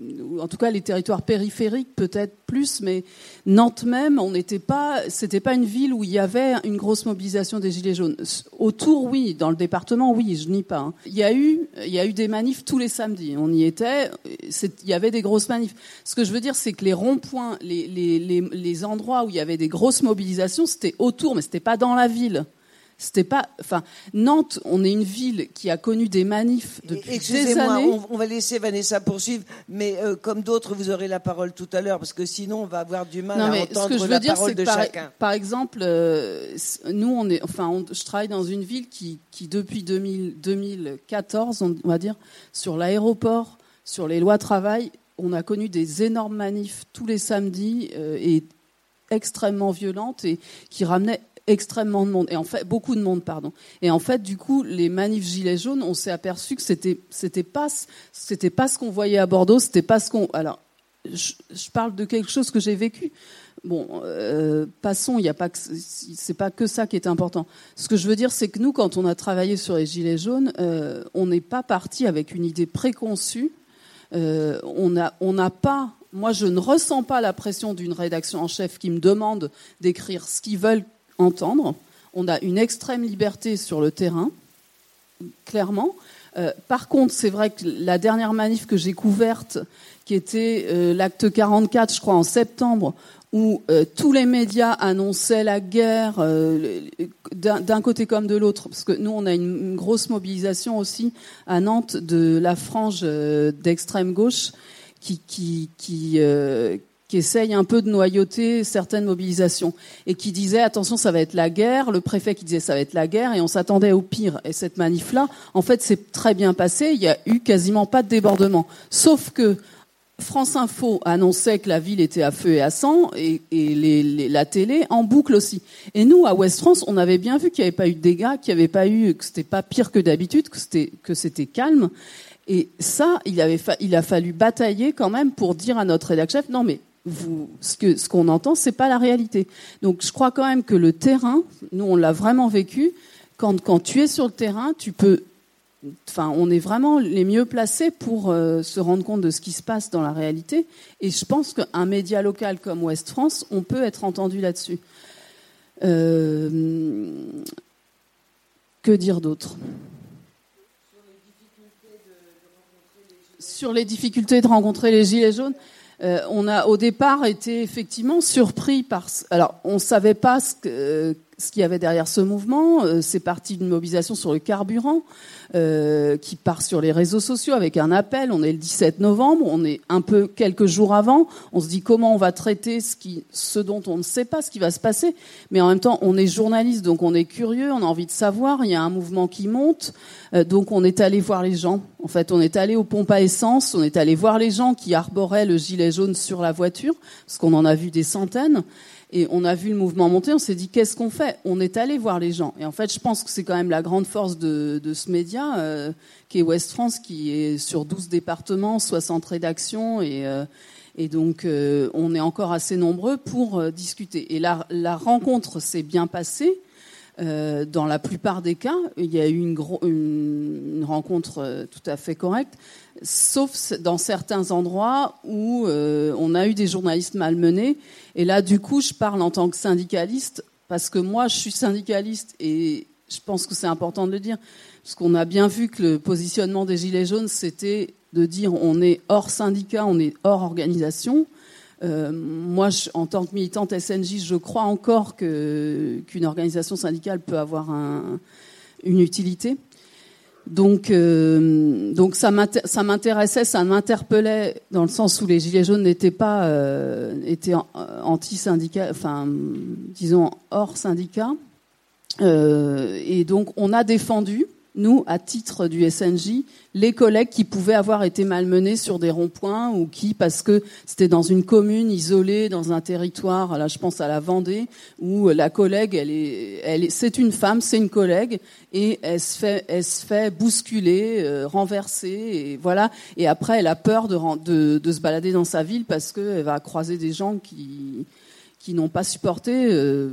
Speaker 7: en tout cas, les territoires périphériques peut-être plus, mais Nantes même, on n'était pas, pas une ville où il y avait une grosse mobilisation des gilets jaunes. Autour, oui, dans le département, oui, je nie pas. Hein. Il y a eu, il y a eu des manifs tous les samedis. On y était. Il y avait des grosses manifs. Ce que je veux dire, c'est que les ronds-points, les, les, les, les endroits où il y avait des grosses mobilisations, c'était autour, mais c'était pas dans la ville. C'était pas, enfin, Nantes, on est une ville qui a connu des manifs depuis des années.
Speaker 4: On, on va laisser Vanessa poursuivre, mais euh, comme d'autres, vous aurez la parole tout à l'heure, parce que sinon, on va avoir du mal à entendre ce que je veux la dire, parole de
Speaker 7: par,
Speaker 4: chacun.
Speaker 7: Par exemple, euh, nous, on est, enfin, je travaille dans une ville qui, qui depuis 2000, 2014, on va dire, sur l'aéroport, sur les lois travail, on a connu des énormes manifs tous les samedis euh, et extrêmement violentes et qui ramenaient extrêmement de monde et en fait beaucoup de monde pardon. Et en fait du coup les manifs gilets jaunes on s'est aperçu que c'était c'était pas c'était pas ce qu'on voyait à Bordeaux c'était pas ce qu'on alors je, parle de quelque chose que j'ai vécu. Bon euh, passons il n'y a pas c'est pas que ça qui est important. Ce que je veux dire c'est que nous quand on a travaillé sur les gilets jaunes euh, on n'est pas parti avec une idée préconçue. On n'a on n'a pas, moi je ne ressens pas la pression d'une rédaction en chef qui me demande d'écrire ce qu'ils veulent entendre. On a une extrême liberté sur le terrain, clairement. par contre, c'est vrai que la dernière manif que j'ai couverte, qui était l'acte 44, je crois, en septembre, où euh, tous les médias annonçaient la guerre euh, d'un côté comme de l'autre, parce que nous on a une, grosse mobilisation aussi à Nantes de la frange euh, d'extrême gauche qui qui qui, qui essaye un peu de noyauter certaines mobilisations et qui disait attention ça va être la guerre, le préfet qui disait ça va être la guerre et on s'attendait au pire. Et cette manif là, en fait c'est très bien passé, il y a eu quasiment pas de débordement, sauf que France Info annonçait que la ville était à feu et à sang, et, la télé en boucle aussi. Et nous, à West France, on avait bien vu qu'il n'y avait pas eu de dégâts, qu'il n'y avait pas eu, que c'était pas pire que d'habitude, que c'était que c'était calme. Et ça, il, il a fallu batailler quand même pour dire à notre rédacteur chef, non mais ce que ce qu'on entend, c'est pas la réalité. Donc je crois quand même que le terrain, nous on l'a vraiment vécu. Quand, tu es sur le terrain, tu peux enfin, on est vraiment les mieux placés pour euh, se rendre compte de ce qui se passe dans la réalité. Et je pense qu'un média local comme Ouest France, on peut être entendu là-dessus. Euh, que dire d'autre? Sur les difficultés de rencontrer les gilets jaunes, on a au départ été effectivement surpris par. Alors, on savait pas ce, qu'il y avait derrière ce mouvement. c'est parti d'une mobilisation sur le carburant. Euh, qui part sur les réseaux sociaux avec un appel. On est le 17 novembre, on est un peu quelques jours avant. On se dit comment on va traiter ce, qui, ce dont on ne sait pas ce qui va se passer. Mais en même temps, on est journaliste, donc on est curieux, on a envie de savoir. Il y a un mouvement qui monte, euh, donc on est allé voir les gens. En fait, on est allé aux pompes à essence, on est allé voir les gens qui arboraient le gilet jaune sur la voiture, parce qu'on en a vu des centaines. Et on a vu le mouvement monter, on s'est dit qu'est-ce qu'on fait? On est allé voir les gens. Et en fait, je pense que c'est quand même la grande force de, ce média, euh, qui est Ouest France, qui est sur 12 départements, 60 rédactions, et, euh, donc euh, on est encore assez nombreux pour discuter. Et la, la rencontre s'est bien passée. dans la plupart des cas, il y a eu une rencontre tout à fait correcte sauf dans certains endroits où euh, on a eu des journalistes malmenés. Et là, du coup, je parle en tant que syndicaliste, parce que moi, je suis syndicaliste et je pense que c'est important de le dire, parce qu'on a bien vu que le positionnement des Gilets jaunes, c'était de dire on est hors syndicat, on est hors organisation. Euh, moi, en tant que militante SNJ, je crois encore qu'une organisation syndicale peut avoir une utilité. Donc, euh, donc ça m'intéressait, ça m'interpellait dans le sens où les gilets jaunes n'étaient pas euh, étaient anti-syndicat, enfin disons hors syndicat. Euh, et donc on a défendu nous, à titre du SNJ, les collègues qui pouvaient avoir été malmenés sur des ronds-points ou qui, parce que c'était dans une commune isolée, dans un territoire, là je pense à la Vendée, où la collègue, elle est, elle est, c'est une femme, c'est une collègue, et elle se fait, elle se fait bousculer, euh, renverser, et voilà. Et après, elle a peur de, de, de se balader dans sa ville parce qu'elle va croiser des gens qui qui n'ont pas supporté euh,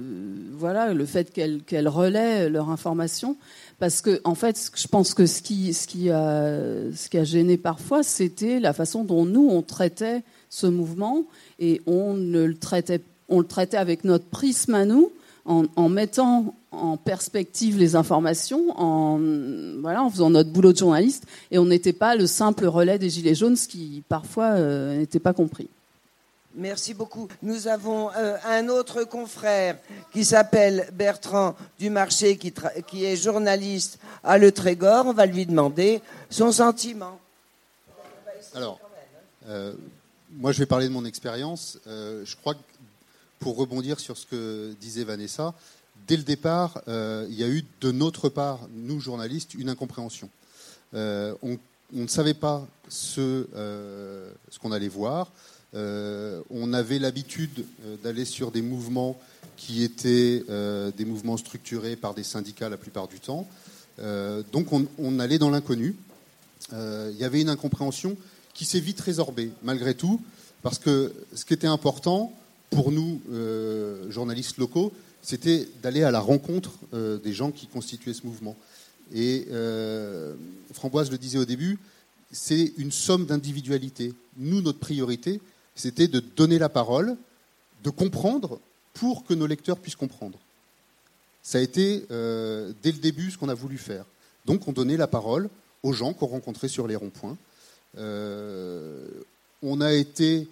Speaker 7: voilà le fait qu'elle qu'elle relaie leur information parce que en fait, je pense que ce qui, a, gêné parfois, c'était la façon dont nous on traitait ce mouvement et on le traitait, avec notre prisme à nous, en, mettant en perspective les informations, en faisant notre boulot de journaliste, et on n'était pas le simple relais des gilets jaunes, ce qui parfois euh, n'était pas compris.
Speaker 4: Merci beaucoup. Nous avons euh, un autre confrère qui s'appelle Bertrand Dumarché, qui, est journaliste à Le Trégor. On va lui demander son sentiment.
Speaker 8: Alors, euh, moi je vais parler de mon expérience. Euh, je crois que pour rebondir sur ce que disait Vanessa, dès le départ, il y a eu de notre part, nous journalistes, une incompréhension. On, ne savait pas ce qu'on allait voir. Euh, on avait l'habitude euh, d'aller sur des mouvements qui étaient euh, des mouvements structurés par des syndicats la plupart du temps. donc on, allait dans l'inconnu. Il y avait une incompréhension qui s'est vite résorbée, malgré tout, parce que ce qui était important pour nous, journalistes locaux, c'était d'aller à la rencontre des gens qui constituaient ce mouvement. Et Framboise le disait au début, c'est une somme d'individualité. Nous, notre priorité, c'était de donner la parole, de comprendre pour que nos lecteurs puissent comprendre. Ça a été euh, dès le début ce qu'on a voulu faire. Donc on donnait la parole aux gens qu'on rencontrait sur les ronds-points. Euh, on a été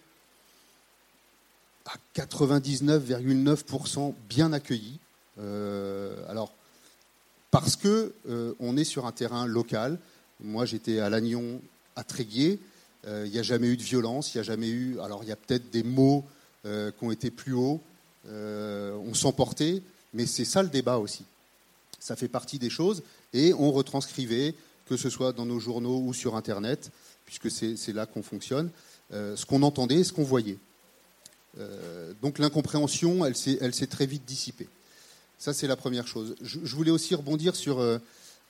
Speaker 8: à 99,9% bien accueillis. Euh, alors, parce que on est sur un terrain local. Moi, j'étais à Lannion, à Tréguier. Il n'y a jamais eu de violence. Il n'y a jamais eu. Alors, il y a peut-être des mots qui ont été plus hauts. on s'emportait. Mais c'est ça le débat aussi. Ça fait partie des choses. Et on retranscrivait, que ce soit dans nos journaux ou sur Internet, puisque c'est là qu'on fonctionne, euh, ce qu'on entendait et ce qu'on voyait. Euh, donc l'incompréhension, elle s'est très vite dissipée. Ça, c'est la première chose. Je, voulais aussi rebondir sur euh,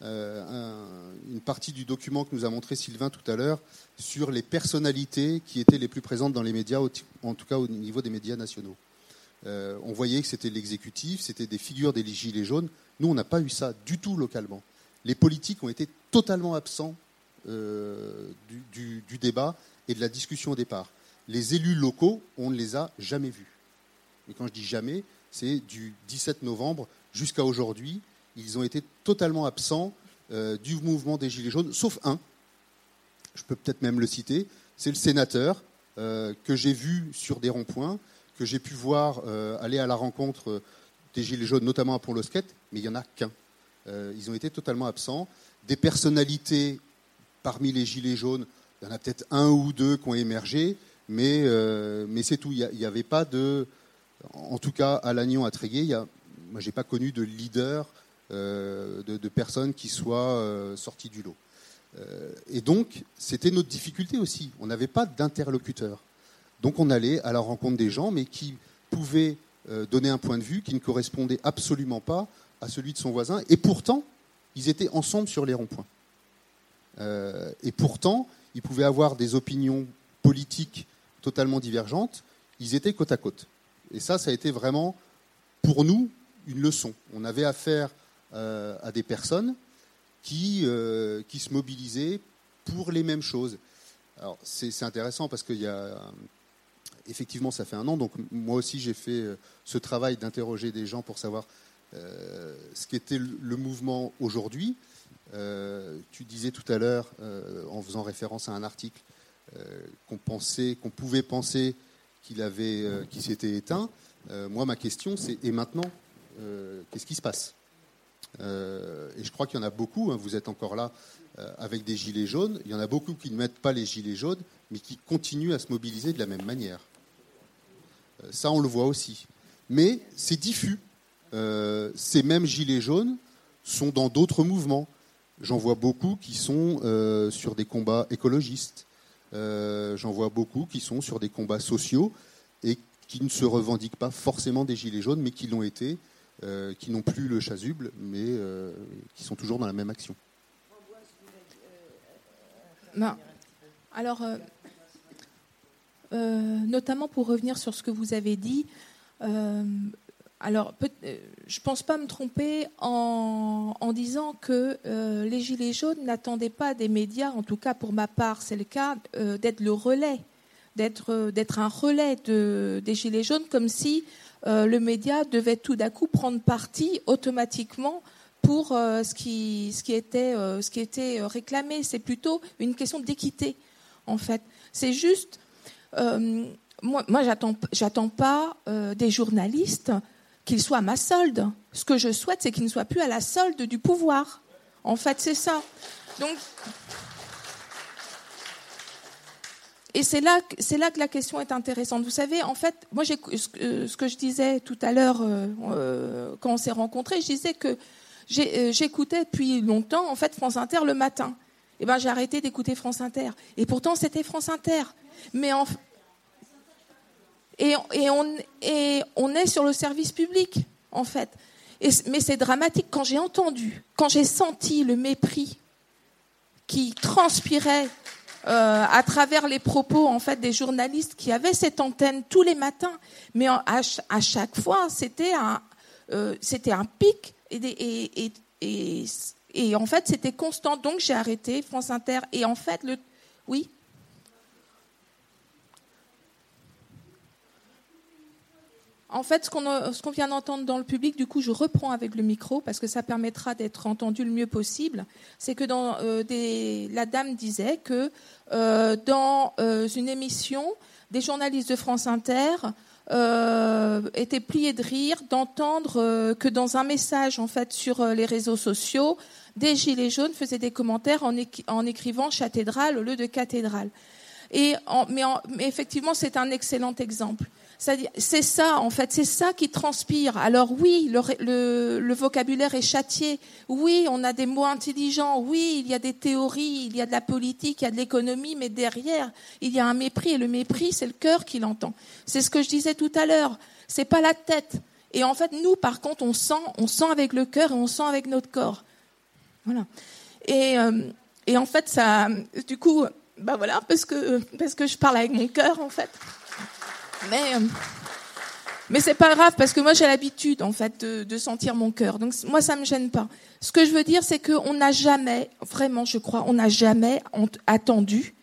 Speaker 8: une partie du document que nous a montré Sylvain tout à l'heure, sur les personnalités qui étaient les plus présentes dans les médias, en tout cas au niveau des médias nationaux. Euh, on voyait que c'était l'exécutif, c'était des figures des gilets jaunes. Nous, on n'a pas eu ça du tout localement. Les politiques ont été totalement absents euh, du, débat et de la discussion au départ. Les élus locaux, on ne les a jamais vus. Et quand je dis jamais, c'est du 17 novembre jusqu'à aujourd'hui. Ils ont été totalement absents euh, du mouvement des Gilets jaunes, sauf un. Je peux peut-être même le citer. C'est le sénateur que j'ai vu sur des ronds-points que j'ai pu voir euh, aller à la rencontre euh, des Gilets jaunes, notamment à Pont-Losquet, mais il n'y en a qu'un. Euh, ils ont été totalement absents. Des personnalités parmi les Gilets jaunes, il y en a peut-être un ou deux qui ont émergé, mais, c'est tout. Il n'y avait pas de. En tout cas, à Lannion, à Tréguier, moi, je n'ai pas connu de leader, de, de, personnes qui soient sorties du lot. et donc, c'était notre difficulté aussi. On n'avait pas d'interlocuteur. Donc on allait à la rencontre des gens, mais qui pouvaient euh, donner un point de vue qui ne correspondait absolument pas à celui de son voisin. Et pourtant, ils étaient ensemble sur les ronds-points. Euh, et pourtant, ils pouvaient avoir des opinions politiques totalement divergentes. Ils étaient côte à côte. Et ça, ça a été vraiment, pour nous, une leçon. On avait affaire euh, à des personnes qui, qui se mobilisaient pour les mêmes choses. Alors, c'est intéressant parce qu'il y a effectivement, ça fait un an. Donc moi aussi, j'ai fait euh, ce travail d'interroger des gens pour savoir euh, ce qu'était le mouvement aujourd'hui. Euh, tu disais tout à l'heure, en faisant référence à un article, qu'on pensait, qu'on pouvait penser qu'il avait, qu'il s'était éteint. moi, ma question, c'est et maintenant, qu'est-ce qui se passe? Et je crois qu'il y en a beaucoup. Hein, vous êtes encore là avec des gilets jaunes. Il y en a beaucoup qui ne mettent pas les gilets jaunes, mais qui continuent à se mobiliser de la même manière. Euh, ça, on le voit aussi. Mais c'est diffus. Euh, ces mêmes gilets jaunes sont dans d'autres mouvements. J'en vois beaucoup qui sont euh, sur des combats écologistes. J'en vois beaucoup qui sont sur des combats sociaux et qui ne se revendiquent pas forcément des gilets jaunes, mais qui l'ont été, qui n'ont plus le chasuble, mais qui sont toujours dans la même action.
Speaker 5: Alors, euh, notamment pour revenir sur ce que vous avez dit. Euh, alors, euh, je ne pense pas me tromper en, disant que les Gilets jaunes n'attendaient pas des médias, en tout cas pour ma part, c'est le cas, d'être le relais, d'être, un relais de, des Gilets jaunes, comme si le média devait tout d'un coup prendre parti automatiquement pour ce, qui, ce, qui était, était réclamé. C'est plutôt une question d'équité, en fait. C'est juste euh, moi, moi j'attends pas euh, des journalistes qu'ils soient à ma solde. Ce que je souhaite, c'est qu'ils ne soient plus à la solde du pouvoir. En fait, c'est ça. Donc, et c'est là, c'est là que la question est intéressante. Vous savez, en fait, moi, ce que je disais tout à l'heure euh, quand on s'est rencontrés, je disais que j'écoutais depuis longtemps, en fait, France Inter le matin. Et eh ben, j'ai arrêté d'écouter France Inter. Et pourtant, c'était France Inter. Mais en, et, et, on, et on est sur le service public, en fait. Mais c'est dramatique. Quand j'ai entendu, quand j'ai senti le mépris qui transpirait euh, à travers les propos en fait des journalistes qui avaient cette antenne tous les matins, mais à, chaque fois c'était un euh, pic. Et, et en fait c'était constant. Donc j'ai arrêté France Inter. Et en fait le Oui? En fait, ce qu'on vient d'entendre dans le public, du coup, je reprends avec le micro parce que ça permettra d'être entendu le mieux possible. C'est que euh, la dame disait que euh, dans euh, une émission, des journalistes de France Inter étaient pliés de rire d'entendre que dans un message en fait sur les réseaux sociaux, des gilets jaunes faisaient des commentaires en, écrivant cathédrale au lieu de cathédrale. Mais effectivement, c'est un excellent exemple. C'est ça, en fait, c'est ça qui transpire. Alors oui, le, vocabulaire est châtié. Oui, on a des mots intelligents. Oui, il y a des théories, il y a de la politique, il y a de l'économie, mais derrière, il y a un mépris. Et le mépris, c'est le cœur qui l'entend. C'est ce que je disais tout à l'heure. C'est pas la tête. Et en fait, nous, par contre, on sent, on sent avec le cœur et on sent avec notre corps. Voilà. Et, euh, en fait, ça, du coup, bah voilà, parce que parce que je parle avec mon cœur, en fait. Mais, euh, mais c'est pas grave parce que moi j'ai l'habitude en fait de, de sentir mon cœur. Donc moi ça me gêne pas. Ce que je veux dire c'est qu'on n'a jamais, vraiment je crois, on n'a jamais attendu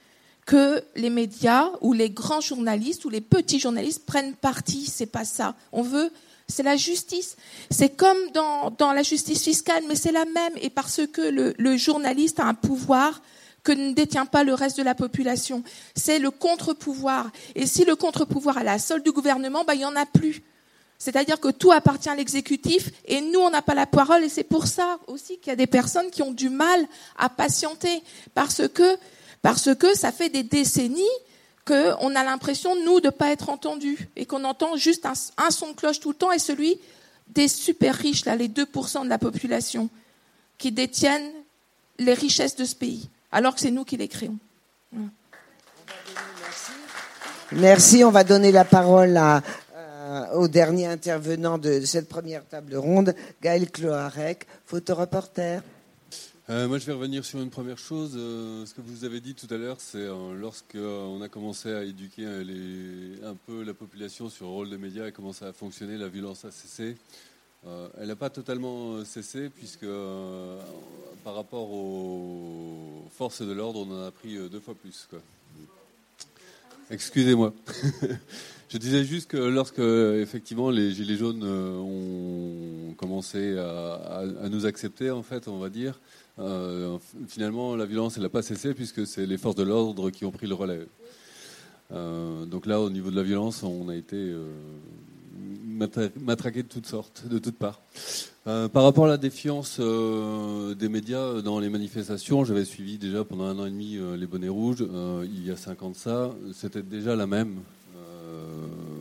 Speaker 5: que les médias ou les grands journalistes ou les petits journalistes prennent parti. C'est pas ça. On veut, c'est la justice. C'est comme dans, dans la justice fiscale, mais c'est la même. Et parce que le, le journaliste a un pouvoir que ne détient pas le reste de la population. C'est le contre-pouvoir. Et si le contre-pouvoir est la solde du gouvernement, bah, il n'y en a plus. C'est-à-dire que tout appartient à l'exécutif et nous, on n'a pas la parole. Et c'est pour ça aussi qu'il y a des personnes qui ont du mal à patienter parce que, parce que ça fait des décennies qu'on a l'impression, nous, de ne pas être entendus et qu'on entend juste un, un, son de cloche tout le temps et celui des super riches, là, les 2% de la population qui détiennent les richesses de ce pays alors que c'est nous qui les créons.
Speaker 4: Merci. On va donner la parole euh, au dernier intervenant de, cette première table ronde, Gaël Cloarec, photoreporter.
Speaker 9: Euh, moi, je vais revenir sur une première chose. Euh, ce que vous avez dit tout à l'heure, c'est lorsqu'on a commencé à éduquer un peu la population sur le rôle des médias et comment ça a fonctionné, la violence a cessé. Euh, elle n'a pas totalement euh, cessé, puisque euh, par rapport aux forces de l'ordre, on en a pris deux fois plus. Excusez-moi. Je disais juste que lorsque effectivement les gilets jaunes ont commencé à, nous accepter, en fait, on va dire, finalement la violence n'a pas cessé puisque c'est les forces de l'ordre qui ont pris le relais. donc là, au niveau de la violence, on a été matraqué de toutes sortes, de toutes parts. Euh, par rapport à la défiance euh, des médias dans les manifestations, j'avais suivi déjà pendant un an et demi euh, les bonnets rouges. il y a cinq ans de ça, c'était déjà la même.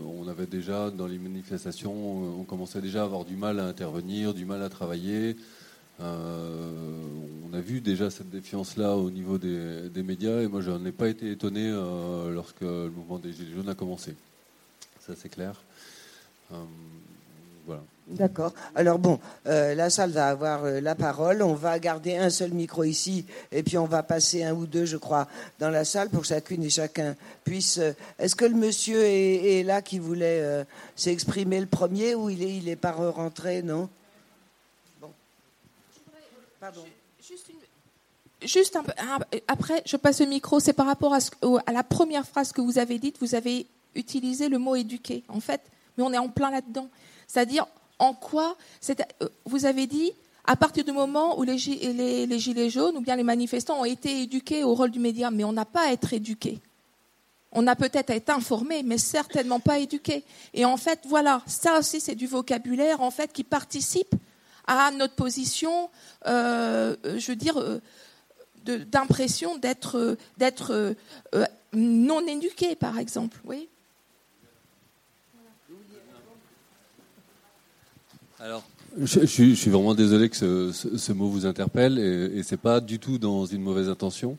Speaker 9: on avait déjà dans les manifestations, on commençait déjà à avoir du mal à intervenir, du mal à travailler. on a vu déjà cette défiance-là au niveau des, des, médias et moi je n'en ai pas été étonné lorsque le mouvement des Gilets jaunes a commencé. Ça c'est clair. Euh,
Speaker 4: voilà. D'accord. Alors bon, euh, la salle va avoir euh, la parole. On va garder un seul micro ici et puis on va passer un ou deux, je crois, dans la salle pour que chacune et chacun puisse. Est-ce que le monsieur est, là qui voulait s'exprimer le premier ou il est, il est pas rentré, non?
Speaker 5: Bon. Pardon. Juste, un peu, après, je passe le micro. C'est par rapport à, à la première phrase que vous avez dite. Vous avez utilisé le mot éduquer. En fait, mais on est en plein là-dedans. C'est-à-dire, en quoi euh, Vous avez dit, à partir du moment où les, gilets jaunes ou bien les manifestants ont été éduqués au rôle du média, mais on n'a pas à être éduqués. On a peut-être à être informé, mais certainement pas éduqué. Et en fait, voilà, ça aussi, c'est du vocabulaire en fait qui participe à notre position, euh, je veux dire, euh, d'impression d'être d'être non éduqué, par exemple. Oui.
Speaker 9: Alors, je, suis vraiment désolé que ce, mot vous interpelle et, et c'est pas du tout dans une mauvaise intention.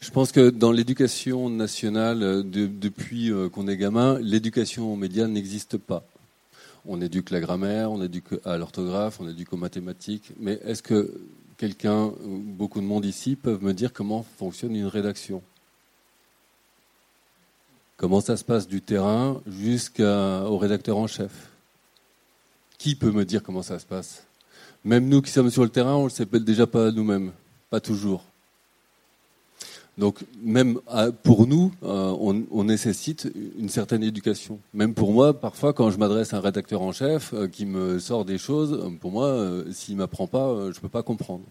Speaker 9: Je pense que dans l'éducation nationale, depuis euh, qu'on est gamin, l'éducation aux médias n'existe pas. On éduque la grammaire, on éduque à l'orthographe, on éduque aux mathématiques. Mais est-ce que quelqu'un, beaucoup de monde ici, peuvent me dire comment fonctionne une rédaction? Comment ça se passe du terrain jusqu'au rédacteur en chef? Qui peut me dire comment ça se passe? Même nous qui sommes sur le terrain, on ne le sait déjà pas nous-mêmes, pas toujours. Donc même pour nous, on, nécessite une certaine éducation. Même pour moi, parfois, quand je m'adresse à un rédacteur en chef qui me sort des choses, pour moi, s'il m'apprend pas, je peux pas comprendre.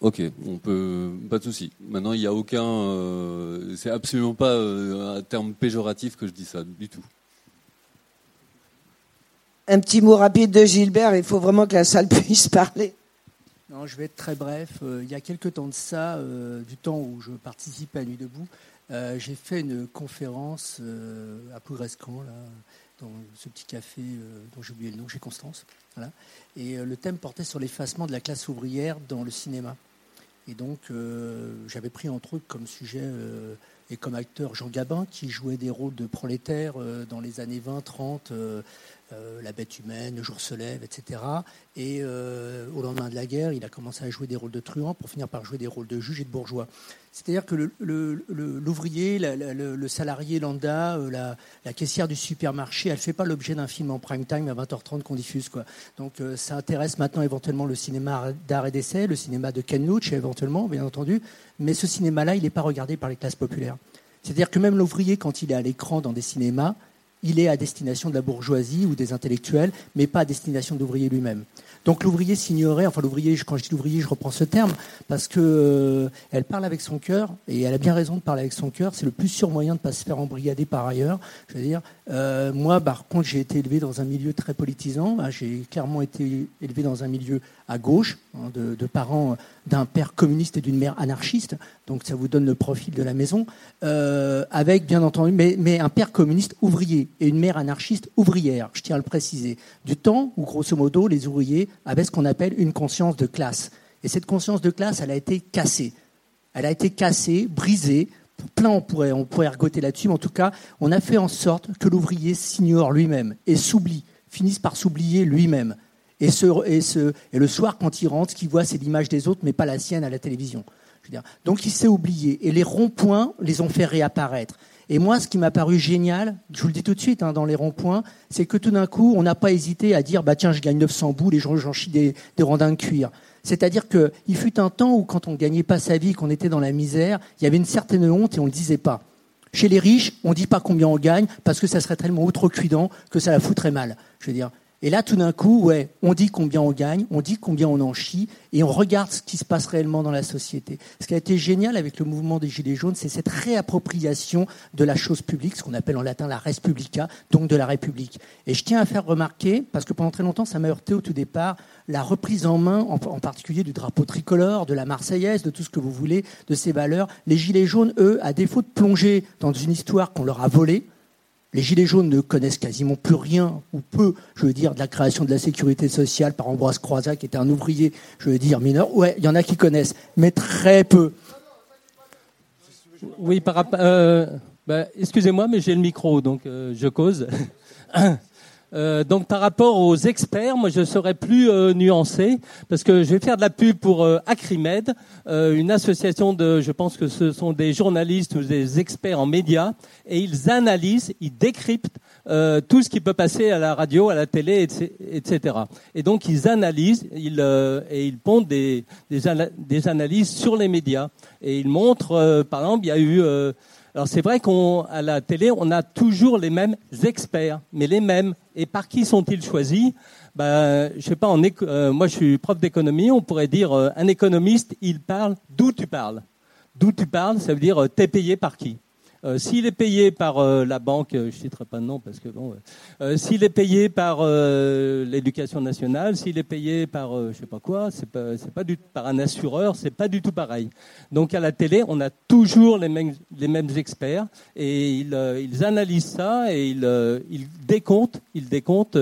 Speaker 9: Ok, on peut, pas de souci. Maintenant, il n'y a aucun, euh, c'est absolument pas euh, un terme péjoratif que je dis ça du tout.
Speaker 4: Un petit mot rapide de Gilbert. Il faut vraiment que la salle puisse parler.
Speaker 6: Non, je vais être très bref. Euh, il y a quelques temps de ça, du temps où je participe à Nuit debout, j'ai fait une conférence à Plougrescan, là, dans ce petit café dont j'ai oublié le nom, chez Constance. Voilà. Et le thème portait sur l'effacement de la classe ouvrière dans le cinéma. Et donc, euh, j'avais pris entre autres comme sujet euh, et comme acteur Jean Gabin, qui jouait des rôles de prolétaires euh, dans les années 20, 30, La bête humaine, Le jour se lève, etc. Et au lendemain de la guerre, il a commencé à jouer des rôles de truands pour finir par jouer des rôles de juge et de bourgeois. C'est-à-dire que l'ouvrier, le, salarié lambda, euh, la, caissière du supermarché, elle ne fait pas l'objet d'un film en prime time à 20h30 qu'on diffuse. Quoi. Donc euh, ça intéresse maintenant éventuellement le cinéma d'art et d'essai, le cinéma de Ken Loach éventuellement, bien entendu. Mais ce cinéma-là, il n'est pas regardé par les classes populaires. C'est-à-dire que même l'ouvrier, quand il est à l'écran dans des cinémas, il est à destination de la bourgeoisie ou des intellectuels, mais pas à destination d'ouvrier lui-même. Donc l'ouvrier s'ignorait, enfin l'ouvrier, quand je dis l'ouvrier, je reprends ce terme, parce que euh, elle parle avec son cœur, et elle a bien raison de parler avec son cœur, c'est le plus sûr moyen de ne pas se faire embrigader par ailleurs. Je veux dire, euh, moi, par contre, j'ai été élevé dans un milieu très politisant, hein, j'ai clairement été élevé dans un milieu à gauche, hein, de, parents d'un père communiste et d'une mère anarchiste, donc ça vous donne le profil de la maison, euh, avec bien entendu, mais, un père communiste ouvrier et une mère anarchiste ouvrière, je tiens à le préciser, du temps où grosso modo les ouvriers avaient ce qu'on appelle une conscience de classe. Et cette conscience de classe, elle a été cassée. Elle a été cassée, brisée. Plein, on pourrait, on pourrait ergoter là-dessus, mais en tout cas, on a fait en sorte que l'ouvrier s'ignore lui-même et s'oublie, finisse par s'oublier lui-même. Et, le soir, quand il rentre, ce qu'il voit, c'est l'image des autres, mais pas la sienne à la télévision. Donc il s'est oublié. Et les ronds-points les ont fait réapparaître. Et moi, ce qui m'a paru génial, je vous le dis tout de suite, hein, dans les ronds-points, c'est que tout d'un coup, on n'a pas hésité à dire, bah tiens, je gagne 900 boules et j'en chie des, des rondins de cuir. C'est-à-dire qu'il fut un temps où, quand on ne gagnait pas sa vie, qu'on était dans la misère, il y avait une certaine honte et on ne le disait pas. Chez les riches, on ne dit pas combien on gagne parce que ça serait tellement outrecuidant que ça la foutrait mal. Je veux dire, et là, tout d'un coup, on dit combien on gagne, on dit combien on en chie, et on regarde ce qui se passe réellement dans la société. Ce qui a été génial avec le mouvement des Gilets jaunes, c'est cette réappropriation de la chose publique, ce qu'on appelle en latin la res publica, donc de la République. Et je tiens à faire remarquer, parce que pendant très longtemps, ça m'a heurté au tout départ, la reprise en main, en, particulier du drapeau tricolore, de la Marseillaise, de tout ce que vous voulez, de ces valeurs. Les Gilets jaunes, eux, à défaut de plonger dans une histoire qu'on leur a volée, les Gilets jaunes ne connaissent quasiment plus rien, ou peu, je veux dire, de la création de la sécurité sociale par Ambroise Croizat, qui était un ouvrier, je veux dire, mineur. Ouais, il y en a qui connaissent, mais très peu.
Speaker 10: Oui, par rapport. Euh, bah, excusez-moi, mais j'ai le micro, donc euh, je cause. Euh, donc par rapport aux experts, moi je serais plus euh, nuancé parce que je vais faire de la pub pour euh, Acrimed, une association de, je pense que ce sont des journalistes ou des experts en médias, et ils analysent, ils décryptent tout ce qui peut passer à la radio, à la télé, etc. Et donc ils analysent, ils, et ils pondent des, des, des, analyses sur les médias, et ils montrent, par exemple, il y a eu alors c'est vrai qu'à la télé, on a toujours les mêmes experts, mais les mêmes. Et par qui sont-ils choisis? Ben, Je sais pas. Euh, moi, je suis prof d'économie. On pourrait dire euh, un économiste, il parle d'où tu parles. D'où tu parles, ça veut dire euh, t'es payé par qui? Euh, s'il est payé par euh, la banque, euh, je ne citerai pas de nom parce que bon, s'il est payé par l'éducation nationale, s'il est payé par je sais pas quoi, c'est pas c'est pas par un assureur, c'est pas du tout pareil. Donc à la télé, on a toujours les mêmes experts et ils, ils analysent ça et ils ils décomptent ils décomptent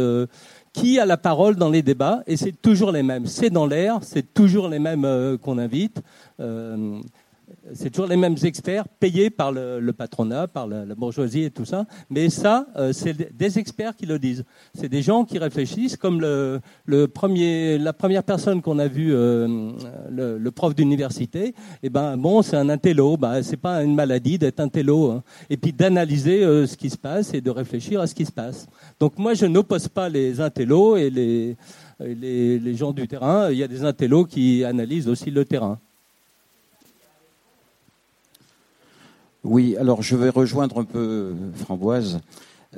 Speaker 10: qui a la parole dans les débats et c'est toujours les mêmes. C'est dans l'air, c'est toujours les mêmes qu'on invite c'est toujours les mêmes experts payés par le, patronat, par la, bourgeoisie et tout ça. Mais ça, euh, c'est des experts qui le disent. C'est des gens qui réfléchissent, comme le, premier, la première personne qu'on a vue, euh, le, prof d'université. Eh ben bon, c'est un intello. Bah, c'est pas une maladie d'être intello. Hein. Et puis d'analyser euh, ce qui se passe et de réfléchir à ce qui se passe. Donc moi, je n'oppose pas les intellos et les, les, les gens du terrain. Il y a des intellos qui analysent aussi le terrain.
Speaker 11: Oui, alors je vais rejoindre un peu Framboise.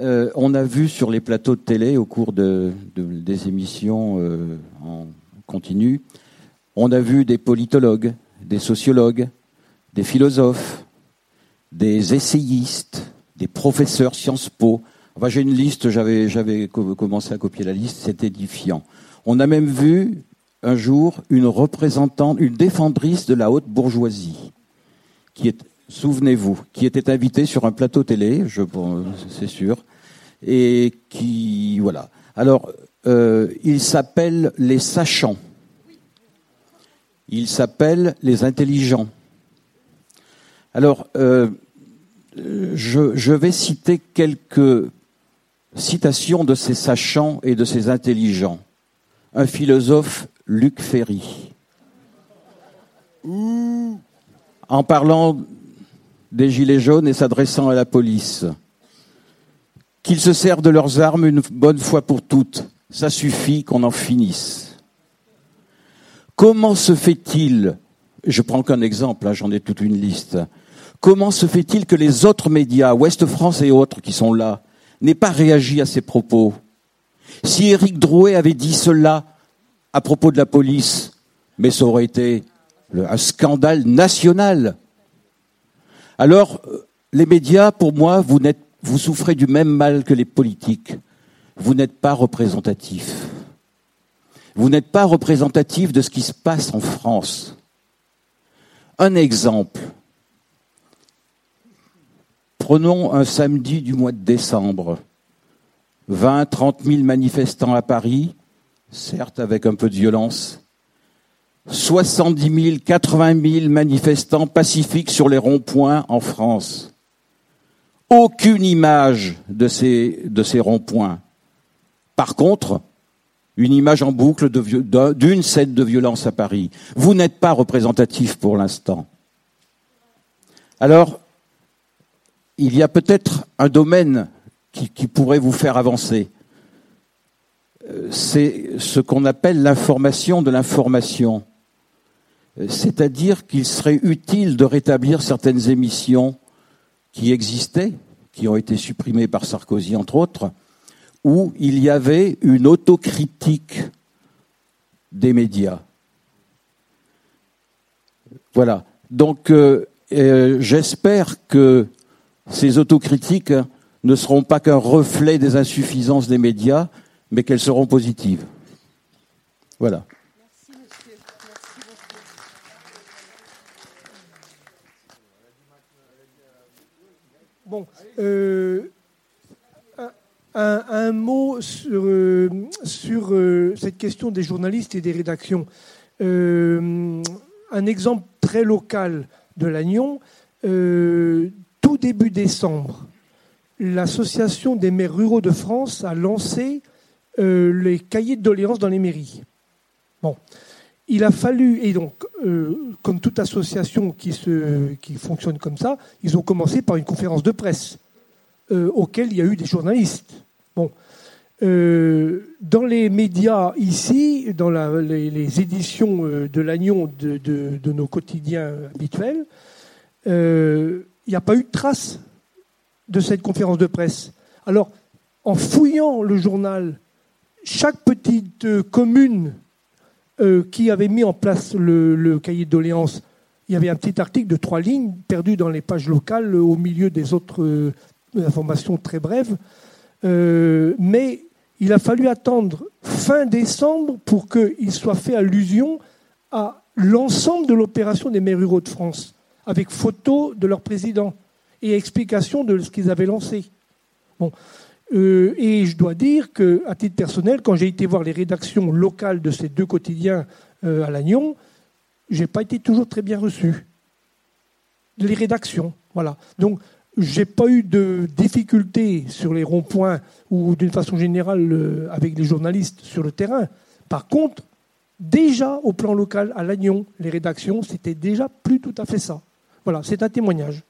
Speaker 11: Euh, on a vu sur les plateaux de télé, au cours de, des émissions euh, en continu, on a vu des politologues, des sociologues, des philosophes, des essayistes, des professeurs Sciences Po. Enfin, j'ai une liste, j'avais, j'avais commencé à copier la liste, c'est édifiant. On a même vu un jour une représentante, une défendrice de la haute bourgeoisie, qui est, souvenez-vous, qui était invitée sur un plateau télé, je, c'est sûr, et qui, voilà. Alors, euh, il s'appelle les sachants. Il s'appelle les intelligents. Alors, euh, je, je, vais citer quelques citations de ces sachants et de ces intelligents. Un philosophe, Luc Ferry. En parlant des Gilets jaunes et s'adressant à la police. Qu'ils se servent de leurs armes une bonne fois pour toutes. Ça suffit qu'on en finisse. Comment se fait-il, je prends qu'un exemple, hein, j'en ai toute une liste, comment se fait-il que les autres médias, Ouest France et autres qui sont là, n'aient pas réagi à ces propos? Si Éric Drouet avait dit cela à propos de la police, mais ça aurait été un scandale national. Alors, les médias, pour moi, vous, souffrez du même mal que les politiques. Vous n'êtes pas représentatifs. Vous n'êtes pas représentatif de ce qui se passe en France. Un exemple. Prenons un samedi du mois de décembre. 20, 30 000 manifestants à Paris, certes avec un peu de violence. 70 000, 80 000 manifestants pacifiques sur les ronds-points en France. Aucune image de ces, ronds-points. Par contre, une image en boucle d'une scène de violence à Paris. Vous n'êtes pas représentatif pour l'instant. Alors, il y a peut-être un domaine qui, qui, pourrait vous faire avancer. Euh, c'est ce qu'on appelle l'information de l'information. Euh, c'est-à-dire qu'il serait utile de rétablir certaines émissions qui existaient, qui ont été supprimées par Sarkozy, entre autres, où il y avait une autocritique des médias. Voilà. Donc, euh, euh, j'espère que ces autocritiques ne seront pas qu'un reflet des insuffisances des médias, mais qu'elles seront positives. Voilà.
Speaker 12: Bon, euh, un, mot sur, euh, euh, cette question des journalistes et des rédactions. Un exemple très local de l'Agnon, tout début décembre, l'Association des maires ruraux de France a lancé les cahiers de doléances dans les mairies. Bon. Il a fallu, et donc, comme toute association qui, fonctionne comme ça, ils ont commencé par une conférence de presse auquel il y a eu des journalistes. Bon. Euh, dans les médias ici, dans les, éditions euh, de l'Agnon de, nos quotidiens habituels, euh, il n'y a pas eu de trace de cette conférence de presse. Alors, en fouillant le journal, chaque petite commune qui avait mis en place le, cahier de doléances, il y avait un petit article de trois lignes perdu dans les pages locales au milieu des autres informations très brèves. Euh, mais il a fallu attendre fin décembre pour qu'il soit fait allusion à l'ensemble de l'opération des maires ruraux de France, avec photo de leur président et explication de ce qu'ils avaient lancé. Bon. Euh, et je dois dire que, à titre personnel, quand j'ai été voir les rédactions locales de ces deux quotidiens euh, à Lannion, j'ai pas été toujours très bien reçu. Les rédactions, voilà. Donc, j'ai pas eu de difficultés sur les ronds-points ou d'une façon générale euh, avec les journalistes sur le terrain. Par contre, déjà au plan local à Lannion, les rédactions, c'était déjà plus tout à fait ça. Voilà, c'est un témoignage.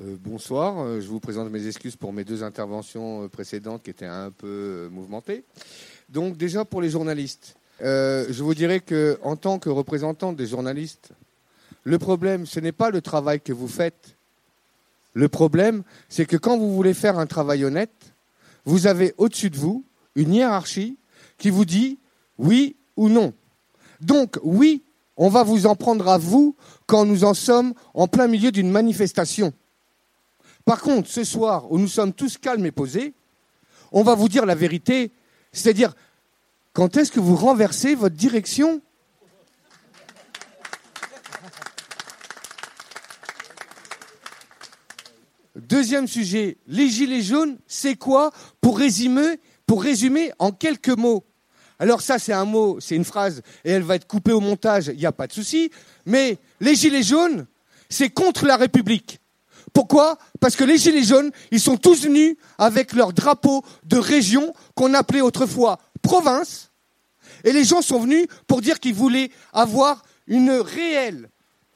Speaker 13: Euh, bonsoir, euh, je vous présente mes excuses pour mes deux interventions précédentes qui étaient un peu mouvementées. Donc déjà pour les journalistes, Euh, je vous dirais que, en tant que représentant des journalistes, le problème, ce n'est pas le travail que vous faites. Le problème, c'est que quand vous voulez faire un travail honnête, vous avez au-dessus de vous une hiérarchie qui vous dit oui ou non. Donc, oui, on va vous en prendre à vous quand nous en sommes en plein milieu d'une manifestation. Par contre, ce soir, où nous sommes tous calmes et posés, on va vous dire la vérité, c'est-à-dire quand est-ce que vous renversez votre direction? Deuxième sujet, les gilets jaunes, c'est quoi? Pour résumer, en quelques mots Alors ça, c'est un mot, c'est une phrase, et elle va être coupée au montage, il n'y a pas de souci. Mais les gilets jaunes, c'est contre la République. Pourquoi? Parce que les gilets jaunes, ils sont tous venus avec leur drapeau de région qu'on appelait autrefois province, et les gens sont venus pour dire qu'ils voulaient avoir une réelle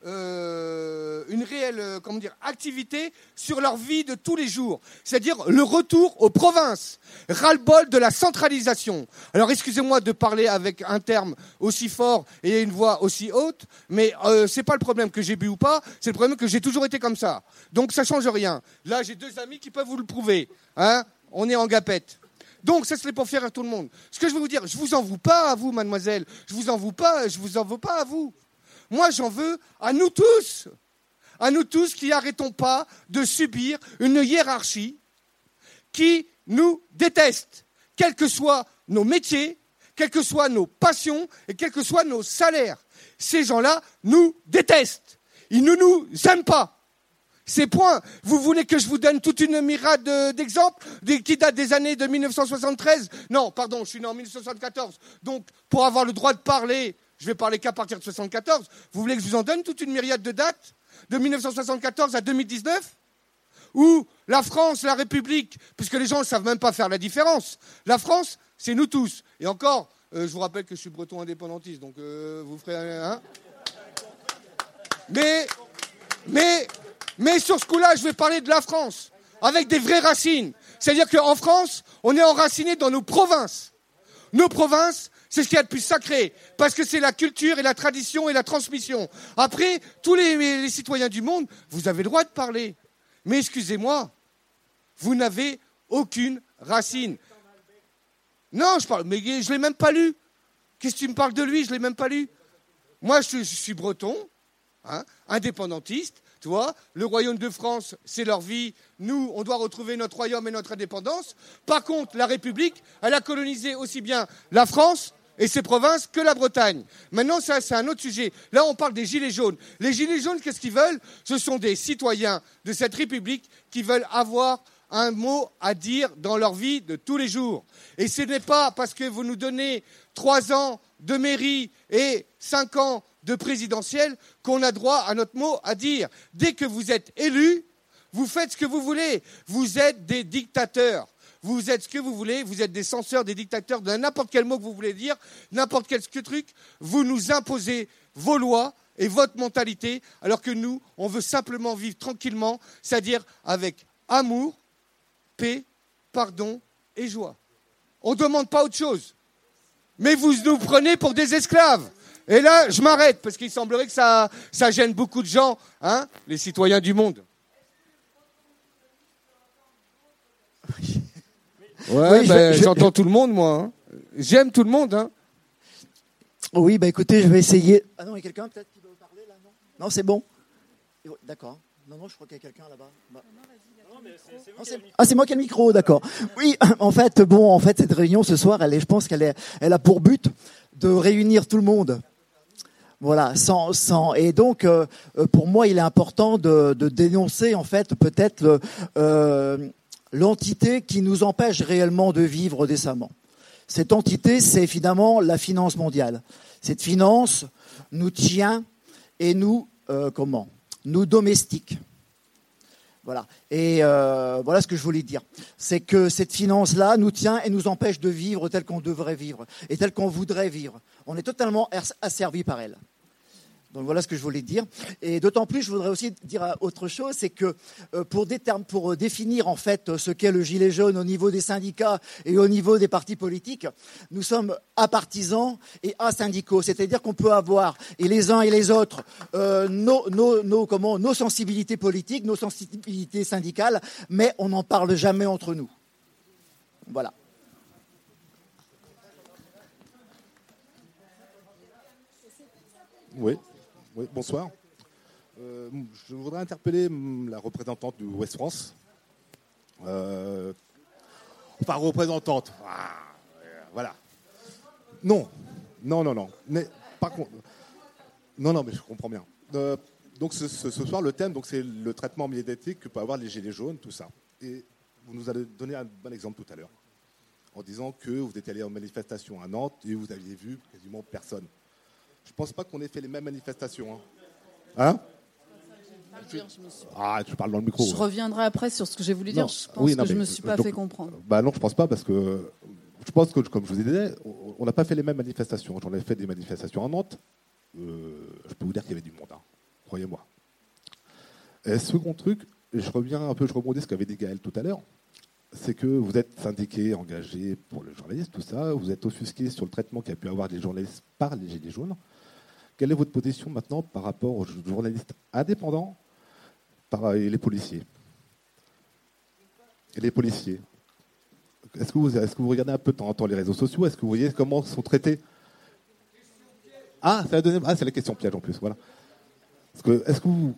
Speaker 13: euh, une réelle euh, comment dire, activité sur leur vie de tous les jours. C'est-à-dire le retour aux provinces. Ras-le-bol de la centralisation. Alors excusez-moi de parler avec un terme aussi fort et une voix aussi haute, mais euh, c'est pas le problème que j'ai bu ou pas, c'est le problème que j'ai toujours été comme ça. Donc ça change rien. Là j'ai deux amis qui peuvent vous le prouver. Hein On est en gapette. Donc, ça serait pour faire à tout le monde. Ce que je veux vous dire, je vous en veux pas à vous, mademoiselle. Je vous en veux pas, je vous en veux pas à vous. Moi, j'en veux à nous tous, à nous tous qui arrêtons pas de subir une hiérarchie qui nous déteste, quels que soient nos métiers, quelles que soient nos passions et quels que soient nos salaires. Ces gens-là nous détestent. Ils ne nous aiment pas. C'est point. Vous voulez que je vous donne toute une mirade d'exemples qui datent des années de 1973 Non, pardon, je suis né en 1974. Donc, pour avoir le droit de parler, je vais parler qu'à partir de 1974. Vous voulez que je vous en donne toute une myriade de dates De 1974 à 2019 Où la France, la République, puisque les gens ne savent même pas faire la différence, la France, c'est nous tous. Et encore, euh, je vous rappelle que je suis breton indépendantiste, donc euh, vous ferez un... Hein mais, mais, mais sur ce coup-là, je vais parler de la France, avec des vraies racines. C'est-à-dire qu'en France, on est enraciné dans nos provinces. Nos provinces, c'est ce qu'il y a de plus sacré, parce que c'est la culture et la tradition et la transmission. Après, tous les, citoyens du monde, vous avez le droit de parler. Mais excusez-moi, vous n'avez aucune racine. Non, je parle, mais je ne l'ai même pas lu. Qu'est-ce que tu me parles de lui? Je ne l'ai même pas lu. Moi, je, suis breton, hein, indépendantiste. Tu le royaume de France, c'est leur vie. Nous, on doit retrouver notre royaume et notre indépendance. Par contre, la République, elle a colonisé aussi bien la France et ses provinces que la Bretagne. Maintenant, ça, c'est un autre sujet. Là, on parle des Gilets jaunes. Les Gilets jaunes, qu'est-ce qu'ils veulent? Ce sont des citoyens de cette République qui veulent avoir un mot à dire dans leur vie de tous les jours. Et ce n'est pas parce que vous nous donnez trois ans de mairie et cinq ans de présidentielle qu'on a droit à notre mot à dire. Dès que vous êtes élu, vous faites ce que vous voulez. Vous êtes des dictateurs. Vous êtes ce que vous voulez, vous êtes des censeurs, des dictateurs, de n'importe quel mot que vous voulez dire, n'importe quel truc. Vous nous imposez vos lois et votre mentalité, alors que nous, on veut simplement vivre tranquillement, c'est-à-dire avec amour, paix, pardon et joie. On ne demande pas autre chose. Mais vous nous prenez pour des esclaves. Et là, je m'arrête, parce qu'il semblerait que ça, ça gêne beaucoup de gens, hein, les citoyens du monde. Ouais,
Speaker 14: Oui, je-
Speaker 13: j'entends tout le monde, moi. hein. J'aime tout le monde. Hein.
Speaker 14: Oui, bah écoutez, je vais essayer. Ah non, il y a quelqu'un peut-être qui veut parler là, non? Non, c'est bon. D'accord. Non, non, je crois qu'il y a quelqu'un là-bas. Bah. Ah, c'est moi qui ai le micro, d'accord. Oui, en fait, bon, en fait, cette réunion ce soir, elle est, je pense qu'elle est, elle a pour but de réunir tout le monde. Voilà, sans, sans, et donc euh, euh, pour moi, il est important de, de dénoncer en fait peut-être le, euh, l'entité qui nous empêche réellement de vivre décemment. Cette entité, c'est finalement la finance mondiale. Cette finance nous tient et nous euh, comment Nous domestique. Voilà. Et euh, voilà ce que je voulais dire. C'est que cette finance-là nous tient et nous empêche de vivre tel qu'on devrait vivre et tel qu'on voudrait vivre. On est totalement asservi par elle. Donc voilà ce que je voulais dire. Et d'autant plus, je voudrais aussi dire autre chose, c'est que euh, pour, pour, définir en fait ce qu'est le gilet jaune au niveau des syndicats et au niveau des partis politiques, nous sommes à partisans et à syndicaux. C'est-à-dire qu'on peut avoir, et les uns et les autres, euh, nos, nos sensibilités politiques, nos sensibilités syndicales, mais on n'en parle jamais entre nous. Voilà.
Speaker 15: Oui bonsoir. Euh, je voudrais interpeller la représentante de West France. Euh, représentante. Ah, voilà. Non, non, non, non. Mais par contre, non, non, mais je comprends bien. Euh, donc ce, soir, le thème, donc c'est le traitement médiatique que peut avoir les gilets jaunes, tout ça. Et vous nous avez donné un bon exemple tout à l'heure, en disant que vous étiez allé en manifestation à Nantes et vous aviez vu quasiment personne. Je ne pense pas qu'on ait fait les mêmes manifestations. Hein, hein ah, tu parles dans le micro.
Speaker 7: Je reviendrai après sur ce que j'ai voulu dire. Je pense que je ne me suis pas fait comprendre.
Speaker 15: Bah non, je pense pas parce que je pense que, comme je vous ai dit, on n'a pas fait les mêmes manifestations. J'en ai fait des manifestations à Nantes. Euh, je peux vous dire qu'il y avait du monde, hein. croyez-moi. Et second truc, je reviens un peu, je rebondis ce qu'avait dit Gaël tout à l'heure, c'est que vous êtes syndiqué, engagé pour le journaliste, tout ça, vous êtes offusqué sur le traitement qu'a pu avoir des journalistes par les Gilets jaunes. Quelle est votre position maintenant par rapport aux journalistes indépendants et les policiers? Et les policiers? Est-ce que, vous, est regardez un peu de temps en temps les réseaux sociaux? Est-ce que vous voyez comment sont traités? Ah, c'est la, ah, la question piège en plus. Voilà. Est-ce que vous,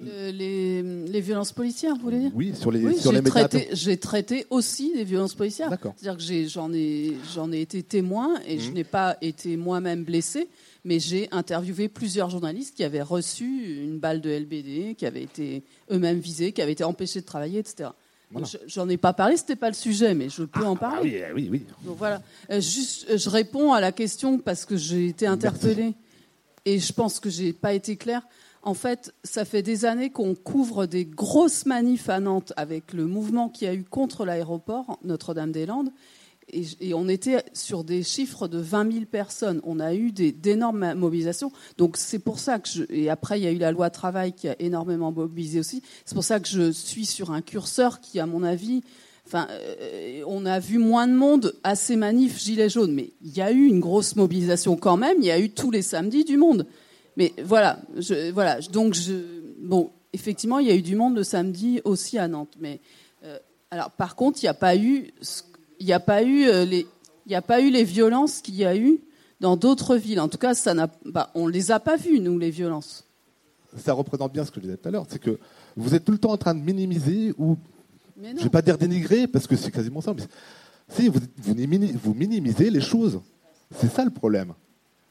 Speaker 7: les, violences policières, vous voulez dire
Speaker 15: Oui, sur les, sur les médias.
Speaker 7: J'ai traité aussi des violences policières. C'est-à-dire que j'en ai, ai, ai été témoin et je mmh. n'ai pas été moi-même blessé, mais j'ai interviewé plusieurs journalistes qui avaient reçu une balle de LBD, qui avaient été eux-mêmes visés, qui avaient été empêchés de travailler, etc. J'en ai pas parlé, c'était pas le sujet, mais je peux en ah, parler.
Speaker 15: Ah oui, oui, oui.
Speaker 7: Donc voilà. Euh, juste, je réponds à la question parce que j'ai été interpellée et je pense que j'ai pas été claire. En fait, ça fait des années qu'on couvre des grosses manifs à Nantes avec le mouvement qu'il y a eu contre l'aéroport Notre-Dame-des-Landes. Et, on était sur des chiffres de 20 000 personnes. On a eu d'énormes mobilisations. Donc c'est pour ça que et après il y a eu la loi travail qui a énormément mobilisé aussi. C'est pour ça que je suis sur un curseur qui, à mon avis, enfin, euh, on a vu moins de monde à ces manifs gilets jaunes, mais il y a eu une grosse mobilisation quand même. Il y a eu tous les samedis du monde. Mais voilà, je, voilà. Donc je, bon, effectivement, il y a eu du monde le samedi aussi à Nantes. Mais euh, alors, par contre, il n'y a pas eu, il n'y a pas eu euh, les, il n'y a pas eu les violences qu'il y a eu dans d'autres villes. En tout cas, ça n'a, bah, on les a pas vues nous les violences.
Speaker 15: Ça représente bien ce que je disais tout à l'heure, c'est que vous êtes tout le temps en train de minimiser ou, je ne vais pas dire dénigrer parce que c'est quasiment ça, mais si vous, vous minimisez les choses, c'est ça le problème.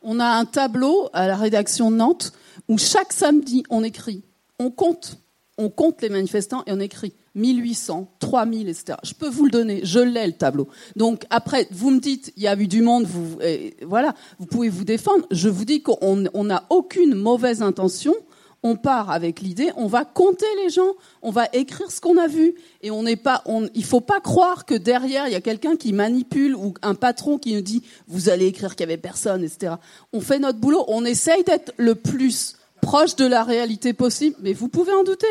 Speaker 7: On a un tableau à la rédaction de Nantes où chaque samedi, on écrit, on compte, on compte les manifestants et on écrit 1800, 3000, etc. Je peux vous le donner, je l'ai le tableau. Donc après, vous me dites, il y a eu du monde, vous, voilà, vous pouvez vous défendre. Je vous dis qu'on n'a aucune mauvaise intention on part avec l'idée, on va compter les gens, on va écrire ce qu'on a vu, et on n'est pas, on, il faut pas croire que derrière il y a quelqu'un qui manipule ou un patron qui nous dit vous allez écrire qu'il y avait personne, etc. On fait notre boulot, on essaye d'être le plus proche de la réalité possible, mais vous pouvez en douter,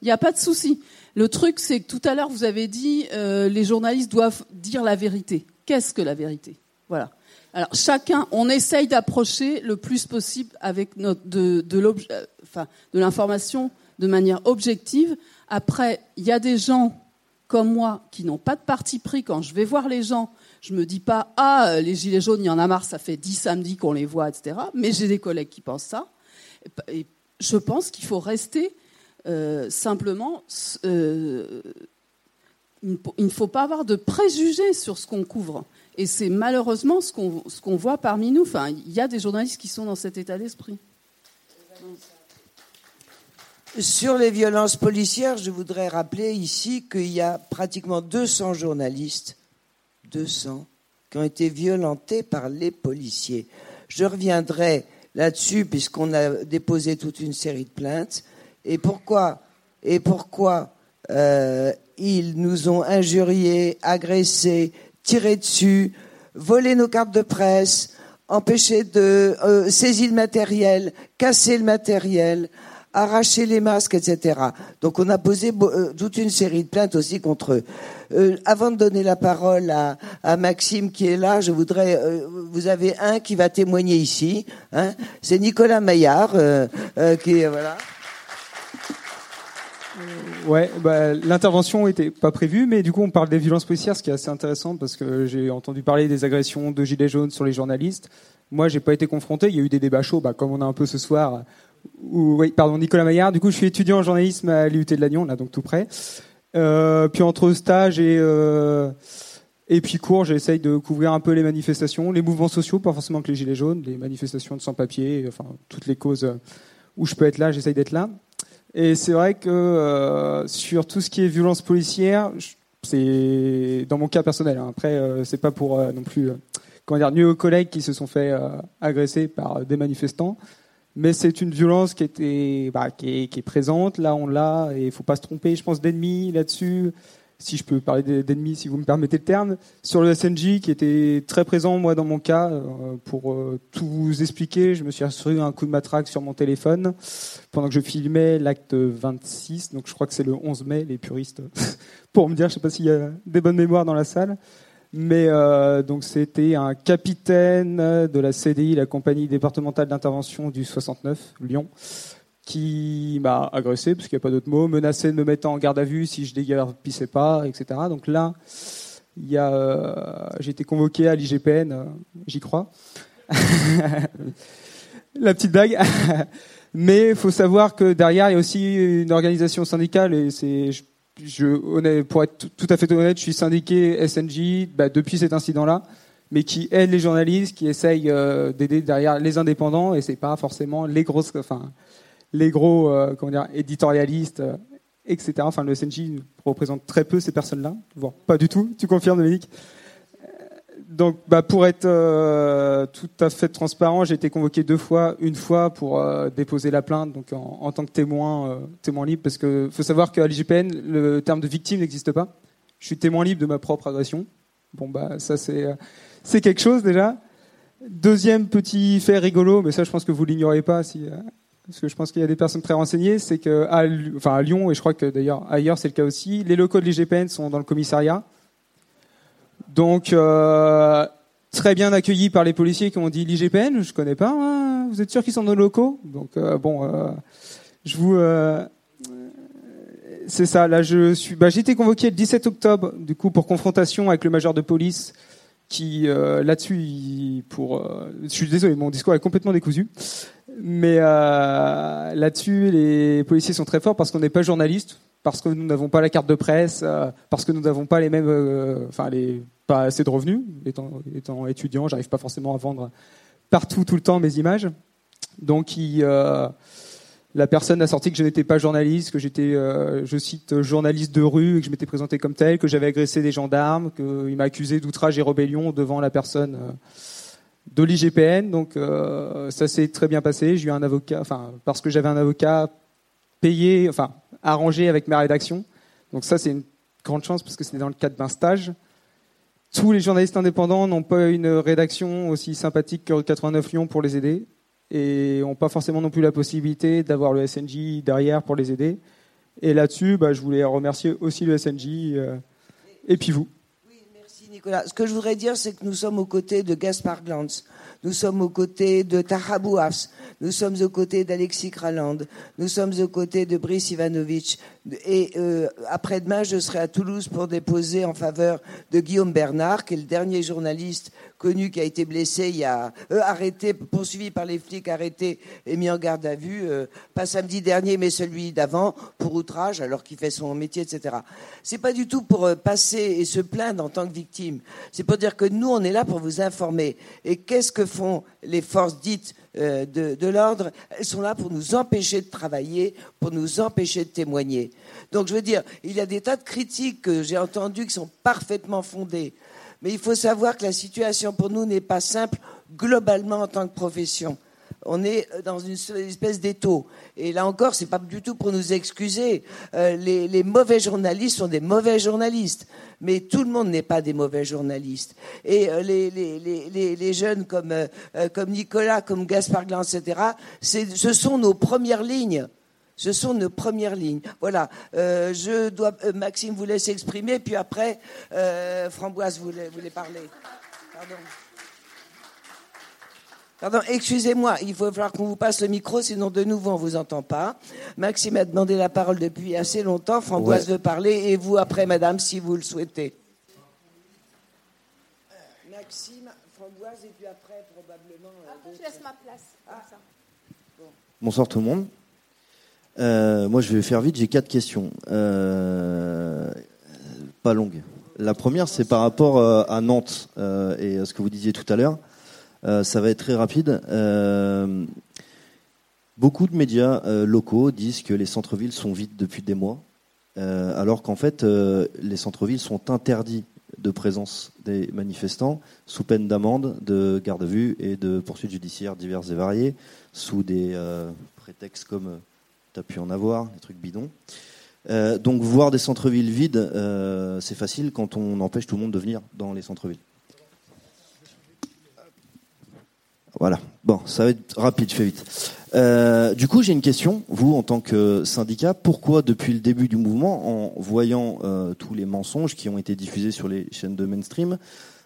Speaker 7: il n'y a pas de souci. Le truc, c'est que tout à l'heure vous avez dit euh, les journalistes doivent dire la vérité. Qu'est-ce que la vérité? Voilà. Alors chacun, on essaye d'approcher le plus possible avec de, de l'information de manière objective. Après, il y a des gens comme moi qui n'ont pas de parti pris. Quand je vais voir les gens, je me dis pas ah les gilets jaunes, il y en a marre, ça fait dix samedis qu'on les voit, etc. Mais j'ai des collègues qui pensent ça. Et je pense qu'il faut rester euh, simplement. Euh, il ne faut pas avoir de préjugés sur ce qu'on couvre. Et c'est malheureusement ce qu'on voit parmi nous. Enfin, il y a des journalistes qui sont dans cet état d'esprit.
Speaker 4: Sur les violences policières, je voudrais rappeler ici qu'il y a pratiquement 200 journalistes, 200, qui ont été violentés par les policiers. Je reviendrai là-dessus puisqu'on a déposé toute une série de plaintes. Et pourquoi, et pourquoi euh, ils nous ont injuriés, agressés, tiré dessus, volé nos cartes de presse, empêcher de euh, saisir le matériel, casser le matériel, arracher les masques, etc. Donc on a posé euh, toute une série de plaintes aussi contre eux. Euh, avant de donner la parole à, à, Maxime qui est là, je voudrais, euh, vous avez un qui va témoigner ici, hein, c'est Nicolas Maillard qui est voilà.
Speaker 16: Ouais, bah, l'intervention n'était pas prévue, mais du coup on parle des violences policières, ce qui est assez intéressant parce que j'ai entendu parler des agressions de gilets jaunes sur les journalistes. Moi, j'ai pas été confronté. Il y a eu des débats chauds, bah, comme on a un peu ce soir. oui, pardon, Nicolas Maillard. Du coup, je suis étudiant en journalisme à l'IUT de Lannion, là, donc tout près. Euh, puis entre stage et euh, et puis cours, j'essaye de couvrir un peu les manifestations, les mouvements sociaux, pas forcément que les gilets jaunes, les manifestations de sans-papiers, enfin toutes les causes où je peux être là, j'essaye d'être là. Et c'est vrai que euh, sur tout ce qui est violence policière, c'est dans mon cas personnel. Hein. Après, euh, c'est pas pour euh, non plus comment dire nuire aux collègues qui se sont fait agresser par des manifestants, mais c'est une violence qui était bah, est, qui est présente. Là, on l'a et il faut pas se tromper. Je pense d'ennemis là-dessus si je peux parler d'ennemis, si vous me permettez le terme, sur le SNJ qui était très présent, moi, dans mon cas. Euh, pour euh, tout vous expliquer, je me suis assuré un coup de matraque sur mon téléphone pendant que je filmais l'acte 26, donc je crois que c'est le 11 mai, les puristes, pour me dire, je sais pas s'il y a des bonnes mémoires dans la salle. Mais euh, donc c'était un capitaine de la CDI, la compagnie départementale d'intervention du 69, Lyon, qui m'a agressé, parce qu'il n'y a pas d'autre mot, menacé de me mettre en garde à vue si je déguerpissais pas, etc. Donc là, euh, j'ai été convoqué à l'IGPN, euh, j'y crois. La petite blague. Mais il faut savoir que derrière, il y a aussi une organisation syndicale, et c'est, pour être tout à fait honnête, je suis syndiqué SNJ bah, depuis cet incident-là mais qui aide les journalistes, qui essaye euh, d'aider derrière les indépendants, et c'est pas forcément les grosses, enfin, les gros euh, comment dire, éditorialistes, euh, etc. Enfin, le SNJ représente très peu ces personnes-là, voire pas du tout. Tu confirmes, Dominique euh, donc, bah, pour être tout à fait transparent, j'ai été convoqué deux fois. Une fois pour déposer la plainte, donc en, tant que témoin, témoin libre, parce que faut savoir qu'à l'IGPN, le terme de victime n'existe pas. Je suis témoin libre de ma propre agression. Bon, bah, ça c'est c'est quelque chose déjà. Deuxième petit fait rigolo, mais ça je pense que vous l'ignorez pas si parce que je pense qu'il y a des personnes très renseignées, c'est que à, Lyon et je crois que d'ailleurs ailleurs c'est le cas aussi, les locaux de l'IGPN sont dans le commissariat. Donc euh, très bien accueillis par les policiers qui ont dit l'IGPN, je connais pas. Hein, vous êtes sûr qu'ils sont dans nos locaux? Donc euh, bon, euh, je vous c'est ça. Là, je suis. Bah, j'ai été convoqué le 17 octobre, du coup, pour confrontation avec le major de police, qui là-dessus, pour. je suis désolé, mon discours est complètement décousu. Mais euh, là-dessus, les policiers sont très forts parce qu'on n'est pas journaliste, parce que nous n'avons pas la carte de presse, euh, parce que nous n'avons pas les mêmes, euh, enfin, pas assez de revenus. Étant, étant étudiant, j'arrive pas forcément à vendre partout, tout le temps mes images. Donc, la personne a sorti que je n'étais pas journaliste, que j'étais, je cite, journaliste de rue, et que je m'étais présenté comme tel, que j'avais agressé des gendarmes, qu'il m'a accusé d'outrage et rébellion devant la personne de l'IGPN. Donc euh, ça s'est très bien passé. J'ai eu un avocat, enfin parce que j'avais un avocat payé, enfin arrangé avec ma rédaction. Donc ça c'est une grande chance parce que c'était dans le cadre d'un stage. Tous les journalistes indépendants n'ont pas une rédaction aussi sympathique que 89 Lyon pour les aider et n'ont pas forcément non plus la possibilité d'avoir le SNJ derrière pour les aider. Et là-dessus, bah, je voulais remercier aussi le SNJ euh, et puis vous.
Speaker 4: Ce que je voudrais dire, c'est que nous sommes aux côtés de Gaspard Glantz, nous sommes aux côtés de Tahabouafs, nous sommes aux côtés d'Alexis Kraland, nous sommes aux côtés de Brice Ivanovic. Et euh, après-demain, je serai à Toulouse pour déposer en faveur de Guillaume Bernard, qui est le dernier journaliste connu qui a été blessé, il y a euh, arrêté, poursuivi par les flics, arrêté et mis en garde à vue, euh, pas samedi dernier, mais celui d'avant, pour outrage, alors qu'il fait son métier, etc. C'est pas du tout pour euh, passer et se plaindre en tant que victime. C'est pour dire que nous, on est là pour vous informer. Et qu'est-ce que font les forces dites de, de l'ordre? Elles sont là pour nous empêcher de travailler, pour nous empêcher de témoigner. Donc, je veux dire, il y a des tas de critiques que j'ai entendues qui sont parfaitement fondées. Mais il faut savoir que la situation pour nous n'est pas simple globalement en tant que profession. on est dans une espèce d'étau. Et là encore, c'est pas du tout pour nous excuser. Euh, les, mauvais journalistes sont des mauvais journalistes, mais tout le monde n'est pas des mauvais journalistes. Et euh, les, jeunes comme, euh, comme Nicolas, comme Gaspard Glan, etc., ce sont nos premières lignes. Ce sont nos premières lignes. Voilà. je dois, Maxime vous laisse exprimer, puis après, Framboise voulait, voulait parler. Pardon. Pardon, excusez-moi, il faut falloir qu'on vous passe le micro, sinon de nouveau on ne vous entend pas. Maxime a demandé la parole depuis assez longtemps, Framboise veut parler, et vous après, madame, si vous le souhaitez.
Speaker 17: Maxime, Framboise, et puis après, probablement.
Speaker 5: Euh, après, je laisse ma place. Ah.
Speaker 17: Bonsoir tout le monde. Euh, moi, je vais faire vite, j'ai quatre questions. Euh, pas longues. La première, c'est par rapport à Nantes et à ce que vous disiez tout à l'heure. Euh, ça va être très rapide. Euh, beaucoup de médias euh, locaux disent que les centres-villes sont vides depuis des mois, alors qu'en fait, les centres-villes sont interdits de présence des manifestants sous peine d'amende, de garde à vue et de poursuites judiciaires diverses et variées, sous des prétextes comme tu as pu en avoir, des trucs bidons. donc voir des centres-villes vides, c'est facile quand on empêche tout le monde de venir dans les centres-villes. Voilà. Bon, ça va être rapide, je fais vite. Euh, du coup, j'ai une question. Vous, en tant que syndicat, pourquoi depuis le début du mouvement, en voyant euh, tous les mensonges qui ont été diffusés sur les chaînes de mainstream,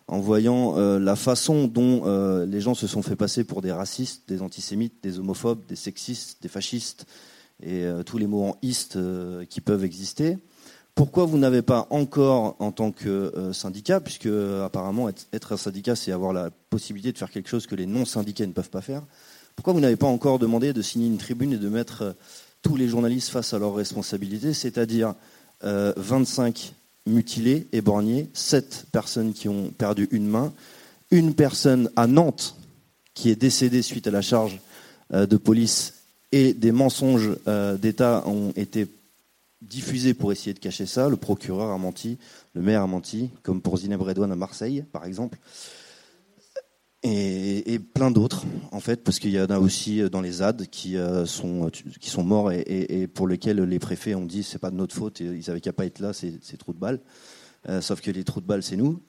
Speaker 17: en voyant euh, la façon dont les gens se sont fait passer pour des racistes, des antisémites, des homophobes, des sexistes, des fascistes et tous les mots en iste qui peuvent exister, pourquoi vous n'avez pas encore, en tant que euh, syndicat, puisque apparemment être, un syndicat, c'est avoir la possibilité de faire quelque chose que les non-syndiqués ne peuvent pas faire, pourquoi vous n'avez pas encore demandé de signer une tribune et de mettre euh, tous les journalistes face à leurs responsabilités, c'est-à-dire 25 euh, mutilés, éborgnés, 7 personnes qui ont perdu une main, une personne à Nantes qui est décédée suite à la charge de police et des mensonges d'État ont été diffusé pour essayer de cacher ça. Le procureur a menti, le maire a menti, comme pour Zineb Redouane à Marseille, par exemple. Et, plein d'autres, en fait, parce qu'il y en a aussi dans les ZAD qui, euh, sont, qui sont morts et, pour lesquels les préfets ont dit c'est pas de notre faute, ils savaient qu'il n'y a pas être là, c'est trous de balles. Euh, sauf que les trous de balles, c'est nous.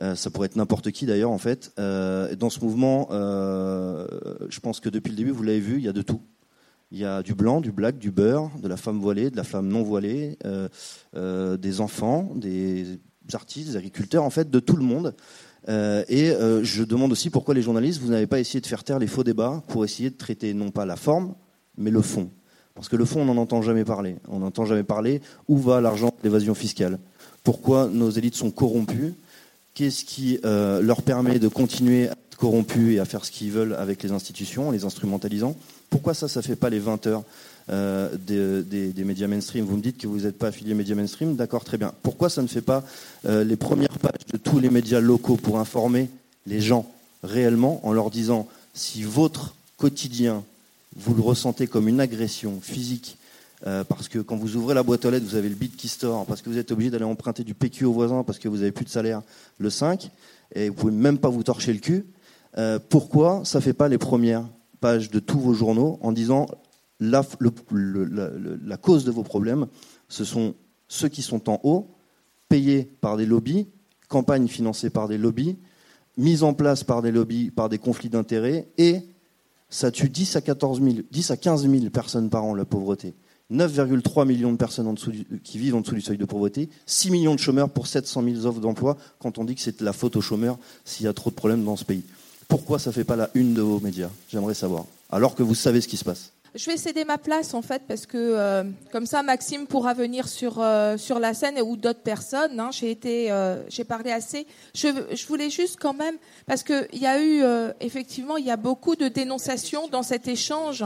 Speaker 17: Euh, ça pourrait être n'importe qui d'ailleurs, en fait. dans ce mouvement, je pense que depuis le début, vous l'avez vu, il y a de tout. Il y a du blanc, du black, du beurre, de la femme voilée, de la femme non voilée, euh, euh, des enfants, des artistes, des agriculteurs, en fait, de tout le monde. Euh, et je demande aussi pourquoi les journalistes, vous n'avez pas essayé de faire taire les faux débats pour essayer de traiter non pas la forme, mais le fond. Parce que le fond, on n'en entend jamais parler. On n'entend jamais parler où va l'argent de l'évasion fiscale. Pourquoi nos élites sont corrompues? Qu'est-ce qui leur permet de continuer à être corrompus et à faire ce qu'ils veulent avec les institutions, en les instrumentalisant? Pourquoi ça, ça ne fait pas les 20 heures euh, des, médias mainstream? Vous me dites que vous n'êtes pas affilié médias mainstream, d'accord, très bien. Pourquoi ça ne fait pas euh, les premières pages de tous les médias locaux pour informer les gens réellement en leur disant si votre quotidien, vous le ressentez comme une agression physique, euh, parce que quand vous ouvrez la boîte aux lettres, vous avez le bit qui store, parce que vous êtes obligé d'aller emprunter du PQ au voisin, parce que vous n'avez plus de salaire le 5, et vous pouvez même pas vous torcher le cul, pourquoi ça ne fait pas les premières page de tous vos journaux en disant la, cause de vos problèmes, ce sont ceux qui sont en haut, payés par des lobbies, campagnes financées par des lobbies, mises en place par des lobbies, par des conflits d'intérêts, et ça tue 10 à, 14 000, 10 à 15 000 personnes par an, la pauvreté. 9,3 millions de personnes qui vivent en dessous du seuil de pauvreté, 6 millions de chômeurs pour 700 000 offres d'emploi, quand on dit que c'est la faute aux chômeurs s'il y a trop de problèmes dans ce pays. Pourquoi ça ne fait pas la une de vos médias J'aimerais savoir. Alors que vous savez ce qui se passe.
Speaker 5: Je vais céder ma place en fait parce que euh, comme ça Maxime pourra venir sur euh, sur la scène ou d'autres personnes. Hein. J'ai été, euh, j'ai parlé assez. Je, je, voulais juste quand même parce que il y a eu effectivement il y a beaucoup de dénonciations dans cet échange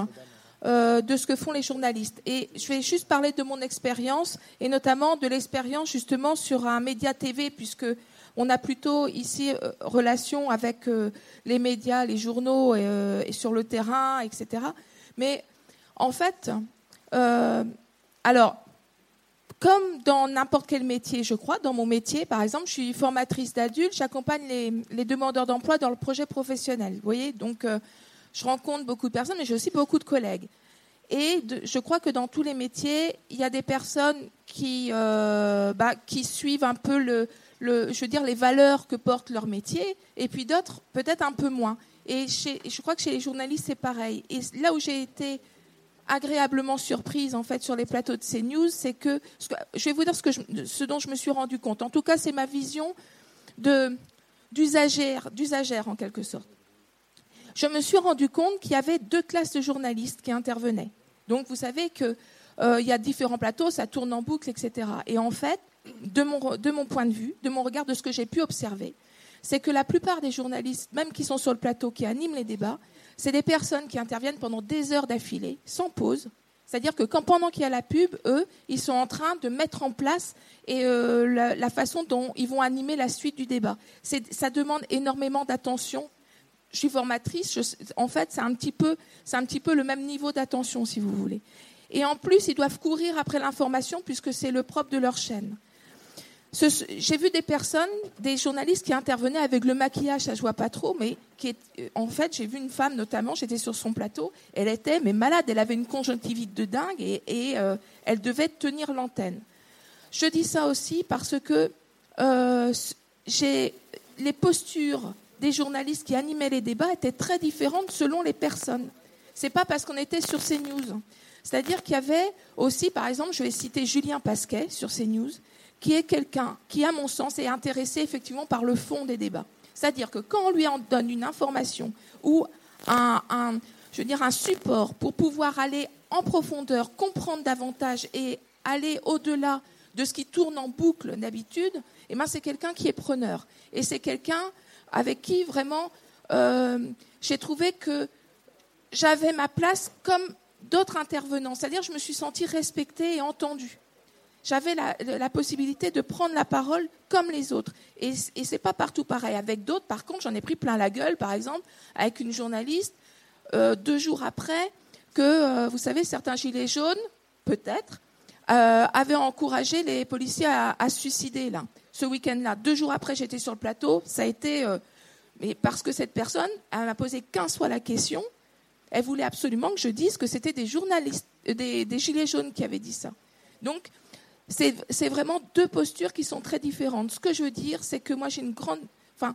Speaker 5: de ce que font les journalistes. Et je vais juste parler de mon expérience et notamment de l'expérience justement sur un média TV puisque on a plutôt ici euh, relation avec euh, les médias, les journaux euh, et, sur le terrain, etc. Mais en fait, alors, comme dans n'importe quel métier, je crois, dans mon métier, par exemple, je suis formatrice d'adultes, j'accompagne les, demandeurs d'emploi dans le projet professionnel. Vous voyez, donc je rencontre beaucoup de personnes, mais j'ai aussi beaucoup de collègues. Et je crois que dans tous les métiers, il y a des personnes qui, euh, bah, qui suivent un peu le, je veux dire, les valeurs que porte leur métier, et puis d'autres peut-être un peu moins. Et je crois que chez les journalistes, c'est pareil. Et là où j'ai été agréablement surprise en fait sur les plateaux de CNews, c'est que je vais vous dire ce, que dont je me suis rendu compte. En tout cas, c'est ma vision d'usagère, d'usagère en quelque sorte. Je me suis rendu compte qu'il y avait deux classes de journalistes qui intervenaient. Donc vous savez qu'il euh, y a différents plateaux, ça tourne en boucle, etc. Et en fait, de mon, point de vue, de mon regard, de ce que j'ai pu observer, c'est que la plupart des journalistes, même qui sont sur le plateau, qui animent les débats, c'est des personnes qui interviennent pendant des heures d'affilée, sans pause. C'est-à-dire que quand, pendant qu'il y a la pub, eux, ils sont en train de mettre en place et, euh, la, façon dont ils vont animer la suite du débat. Ça demande énormément d'attention. Je suis formatrice, en fait, c'est un, un petit peu le même niveau d'attention, si vous voulez. Et en plus, ils doivent courir après l'information puisque c'est le propre de leur chaîne. J'ai vu des personnes, des journalistes qui intervenaient avec le maquillage, ça je vois pas trop, mais euh, en fait, j'ai vu une femme notamment, j'étais sur son plateau, elle était mais malade, elle avait une conjonctivite de dingue et, euh, elle devait tenir l'antenne. Je dis ça aussi parce que euh, les postures des journalistes qui animaient les débats étaient très différentes selon les personnes. C'est pas parce qu'on était sur CNews. C'est-à-dire qu'il y avait aussi, par exemple, je vais citer Julien Pasquet sur CNews, qui est quelqu'un qui, à mon sens, est intéressé effectivement par le fond des débats. C'est-à-dire que quand on lui en donne une information ou un, je veux dire, un support pour pouvoir aller en profondeur, comprendre davantage et aller au-delà de ce qui tourne en boucle d'habitude, eh ben c'est quelqu'un qui est preneur. Et c'est quelqu'un avec qui vraiment euh, j'ai trouvé que j'avais ma place comme d'autres intervenants. C'est-à-dire je me suis sentie respectée et entendue j'avais la, possibilité de prendre la parole comme les autres. Et, et c'est pas partout pareil. Avec d'autres, par contre, j'en ai pris plein la gueule, par exemple, avec une journaliste, euh, deux jours après, que, euh, vous savez, certains gilets jaunes, peut-être, euh, avaient encouragé les policiers à, suicider, là, ce week-end-là. Deux jours après, j'étais sur le plateau, ça a été... mais parce que cette personne, elle m'a posé 15 fois la question, elle voulait absolument que je dise que c'était des journalistes, des gilets jaunes qui avaient dit ça. Donc, c'est vraiment deux postures qui sont très différentes. Ce que je veux dire, c'est que moi, j'ai une grande. Enfin,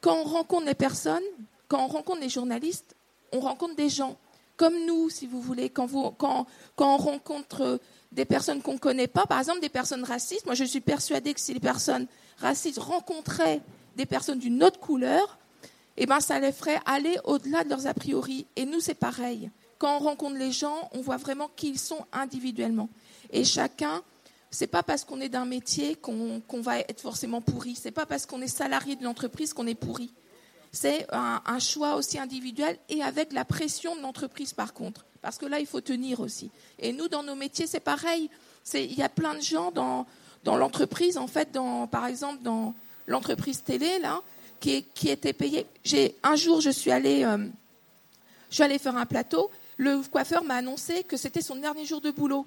Speaker 5: quand on rencontre les personnes, quand on rencontre les journalistes, on rencontre des gens comme nous, si vous voulez. Quand, vous, quand, quand on rencontre des personnes qu'on ne connaît pas, par exemple des personnes racistes, moi je suis persuadée que si les personnes racistes rencontraient des personnes d'une autre couleur, eh ben, ça les ferait aller au-delà de leurs a priori. Et nous, c'est pareil. Quand on rencontre les gens, on voit vraiment qui ils sont individuellement. Et chacun, c'est pas parce qu'on est d'un métier qu'on va être forcément pourri. C'est pas parce qu'on est salarié de l'entreprise qu'on est pourri. C'est un, choix aussi individuel et avec la pression de l'entreprise par contre. Parce que là, il faut tenir aussi. Et nous, dans nos métiers, c'est pareil. Il y a plein de gens dans, l'entreprise, en fait, dans, par exemple, dans l'entreprise télé, là, qui, qui étaient payés. Un jour, je suis allée, euh, je suis allée faire un plateau. Le coiffeur m'a annoncé que c'était son dernier jour de boulot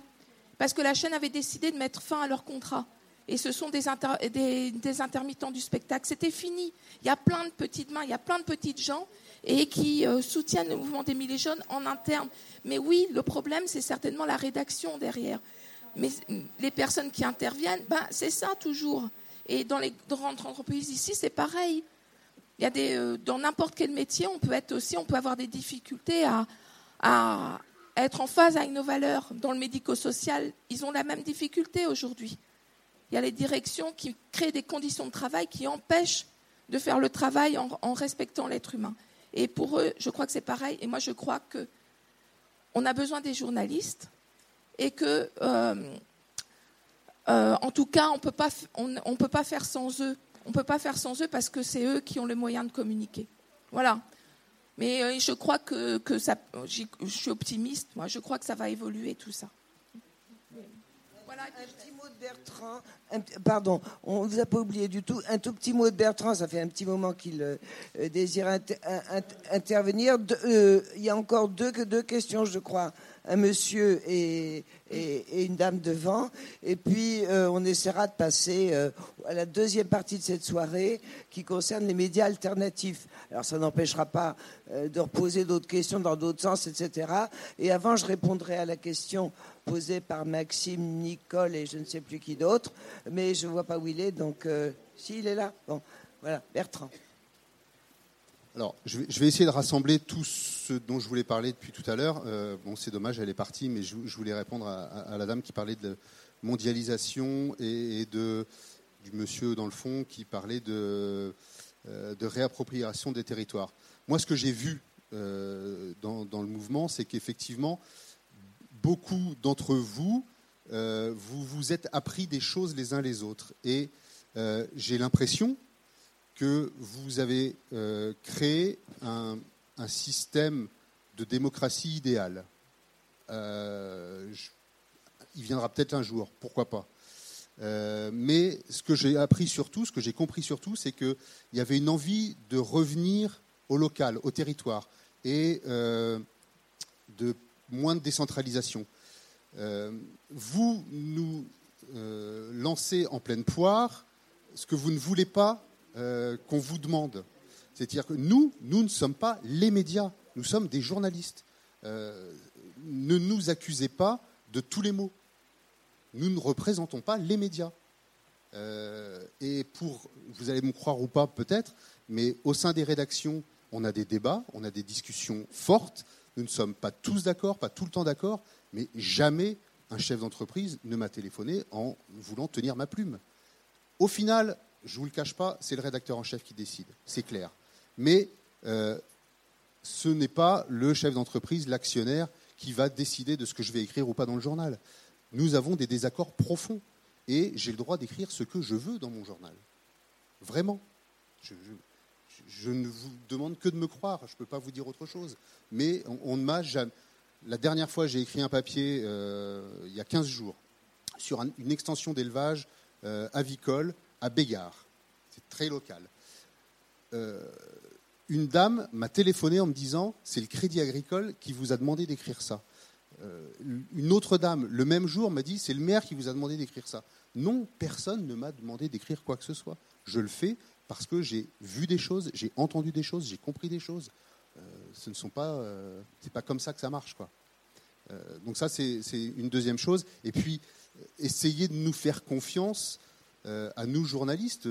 Speaker 5: parce que la chaîne avait décidé de mettre fin à leur contrat. Et ce sont des, intermittents du spectacle. C'était fini. Il y a plein de petites mains, il y a plein de petites gens et qui euh, soutiennent le mouvement des Mille Jeunes en interne. Mais oui, le problème, c'est certainement la rédaction derrière. Mais les personnes qui interviennent, ben, c'est ça toujours. Et dans les grandes entreprises ici, c'est pareil. Il y a euh, dans n'importe quel métier, on peut être aussi, on peut avoir des difficultés à être en phase avec nos valeurs. Dans le médico-social, ils ont la même difficulté aujourd'hui. Il y a les directions qui créent des conditions de travail qui empêchent de faire le travail en, respectant l'être humain. Et pour eux, je crois que c'est pareil. Et moi, je crois que on a besoin des journalistes et que, euh, euh, en tout cas, on ne peut pas faire sans eux. On ne peut pas faire sans eux parce que c'est eux qui ont les moyens de communiquer. Voilà. Mais euh, je crois que, que ça, je suis optimiste, moi, je crois que ça va évoluer tout ça.
Speaker 4: Voilà. Un petit mot de Bertrand. pardon, on ne vous a pas oublié du tout. Un tout petit mot de Bertrand, ça fait un petit moment qu'il euh, désire intervenir. il y a encore deux, deux questions, je crois, un monsieur et, et- et une dame devant. Et puis, euh, on essaiera de passer euh, à la deuxième partie de cette soirée qui concerne les médias alternatifs. Alors, ça n'empêchera pas euh, de reposer d'autres questions dans d'autres sens, etc. Et avant, je répondrai à la question posée par Maxime, Nicole et je ne sais plus qui d'autre. Mais je ne vois pas où il est, donc euh, si, il est là. Bon, voilà, Bertrand.
Speaker 8: Alors, je vais, essayer de rassembler tout ce dont je voulais parler depuis tout à l'heure. Euh, bon, c'est dommage, elle est partie, mais je, voulais répondre à, la dame qui parlait de mondialisation et, et de, du monsieur, dans le fond, qui parlait de, euh, de réappropriation des territoires. Moi, ce que j'ai vu euh, dans, dans le mouvement, c'est qu'effectivement, beaucoup d'entre vous, euh, vous vous êtes appris des choses les uns les autres. Et euh, j'ai l'impression que vous avez euh, créé un, système de démocratie idéal. Je- il viendra peut-être un jour, pourquoi pas. Mais ce que j'ai appris surtout, ce que j'ai compris surtout, c'est qu'il y avait une envie de revenir au local, au territoire, et de moins de décentralisation. Euh, vous nous euh, lancez en pleine poire ce que vous ne voulez pas euh, qu'on vous demande. C'est-à-dire que nous, nous ne sommes pas les médias, nous sommes des journalistes. Ne nous accusez pas de tous les mots. Nous ne représentons pas les médias. Et pour, vous allez me croire ou pas peut-être, mais au sein des rédactions, on a des débats, on a des discussions fortes. Nous ne sommes pas tous d'accord, pas tout le temps d'accord, mais jamais un chef d'entreprise ne m'a téléphoné en voulant tenir ma plume. Au final, je ne vous le cache pas, c'est le rédacteur en chef qui décide, c'est clair. Mais euh, ce n'est pas le chef d'entreprise, l'actionnaire, qui va décider de ce que je vais écrire ou pas dans le journal. Nous avons des désaccords profonds et j'ai le droit d'écrire ce que je veux dans mon journal. Vraiment. Je, je ne vous demande que de me croire, je ne peux pas vous dire autre chose. Mais on, ne m'a jamais. La dernière fois, j'ai écrit un papier euh, il y a 15 jours sur un- une extension d'élevage euh, avicole à Bégard. C'est très local. Euh, une dame m'a téléphoné en me disant c'est le Crédit Agricole qui vous a demandé d'écrire ça. Une autre dame, le même jour, m'a dit c'est le maire qui vous a demandé d'écrire ça. Non, personne ne m'a demandé d'écrire quoi que ce soit. Je le fais parce que j'ai vu des choses, j'ai entendu des choses, j'ai compris des choses. Euh, ce ne sont pas, euh, c'est pas comme ça que ça marche, quoi. Euh, donc ça, c'est une deuxième chose. Et puis, essayez de nous faire confiance à nous journalistes.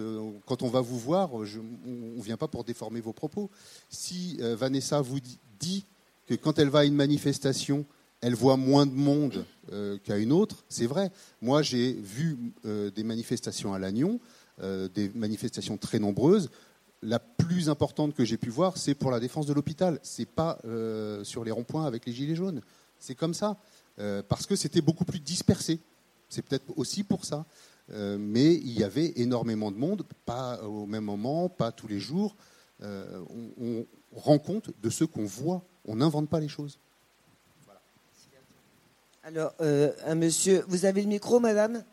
Speaker 8: Quand on va vous voir, on ne vient pas pour déformer vos propos. Si Vanessa vous dit- que quand elle va à une manifestation, elle voit moins de monde qu'à une autre, c'est vrai. Moi, j'ai vu des manifestations à Lannion, des manifestations très nombreuses. La plus importante que j'ai pu voir, c'est pour la défense de l'hôpital. C'est pas euh, sur les ronds-points avec les gilets jaunes. C'est comme ça, Euh, parce que c'était beaucoup plus dispersé. C'est peut-être aussi pour ça. Euh, mais il y avait énormément de monde, pas au même moment, pas tous les jours. Euh, on, rend compte de ce qu'on voit. On n'invente pas les choses.
Speaker 4: Alors, euh, un monsieur, vous avez le micro, madame?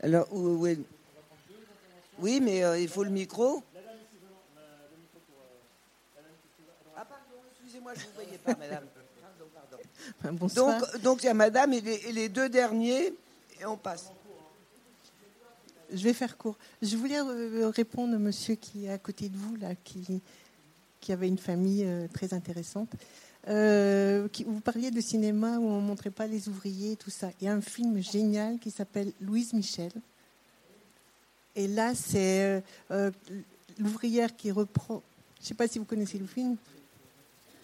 Speaker 4: Alors, où, où est- Oui, mais euh, il faut le micro. Ah, pardon, excusez-moi, je ne vous voyais pas, madame. Pardon, pardon.
Speaker 18: Bonsoir.
Speaker 4: Donc, donc il y a madame et les, et les deux derniers, et on passe.
Speaker 18: Je vais faire court. Je voulais euh, répondre au monsieur qui est à côté de vous, là, qui, qui avait une famille euh, très intéressante. Euh, qui- vous parliez de cinéma où on ne montrait pas les ouvriers, tout ça. Il y a un film génial qui s'appelle Louise Michel. Et là, c'est euh, euh, l'ouvrière qui reprend. Je ne sais pas si vous connaissez le film.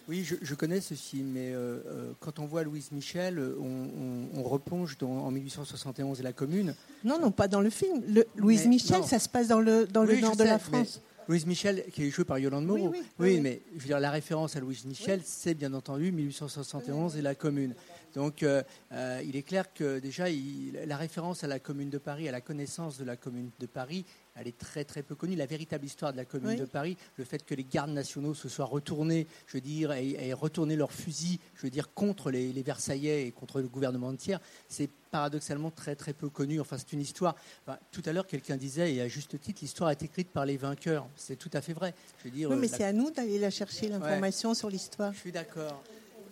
Speaker 6: Oui, je, je connais ce film, mais euh, quand on voit Louise Michel, on, on- on replonge dans, en 1871 et la Commune.
Speaker 18: Non, non, pas dans le film. Le, Louise
Speaker 6: Mais
Speaker 18: Michel,
Speaker 6: non.
Speaker 18: ça se passe dans le, dans
Speaker 6: Oui,
Speaker 18: le nord de
Speaker 6: sais,
Speaker 18: la France.
Speaker 6: Louise Michel, qui est jouée par Yolande Moreau.
Speaker 18: Oui, oui, oui, oui.
Speaker 6: mais je veux dire, la référence à Louise Michel, c'est bien entendu 1871 et la Commune. Donc, euh, euh, il est clair que déjà, il- la référence à la Commune de Paris, à la connaissance de la Commune de Paris, elle est très très peu connue. La véritable histoire de la Commune
Speaker 18: Oui.
Speaker 6: de Paris, le fait que les gardes nationaux se soient retournés, je veux dire, et, et retourné leurs fusils, je veux dire, contre les, les Versaillais et contre le gouvernement de tiers, c'est paradoxalement très très peu connu. Enfin, c'est une histoire. enfin, tout à l'heure, quelqu'un disait, et à juste titre, l'histoire est écrite par les vainqueurs. C'est tout à fait vrai. Je veux dire,
Speaker 18: Oui, mais
Speaker 6: la-
Speaker 18: c'est à nous d'aller la chercher, l'information sur l'histoire.
Speaker 6: Je suis d'accord.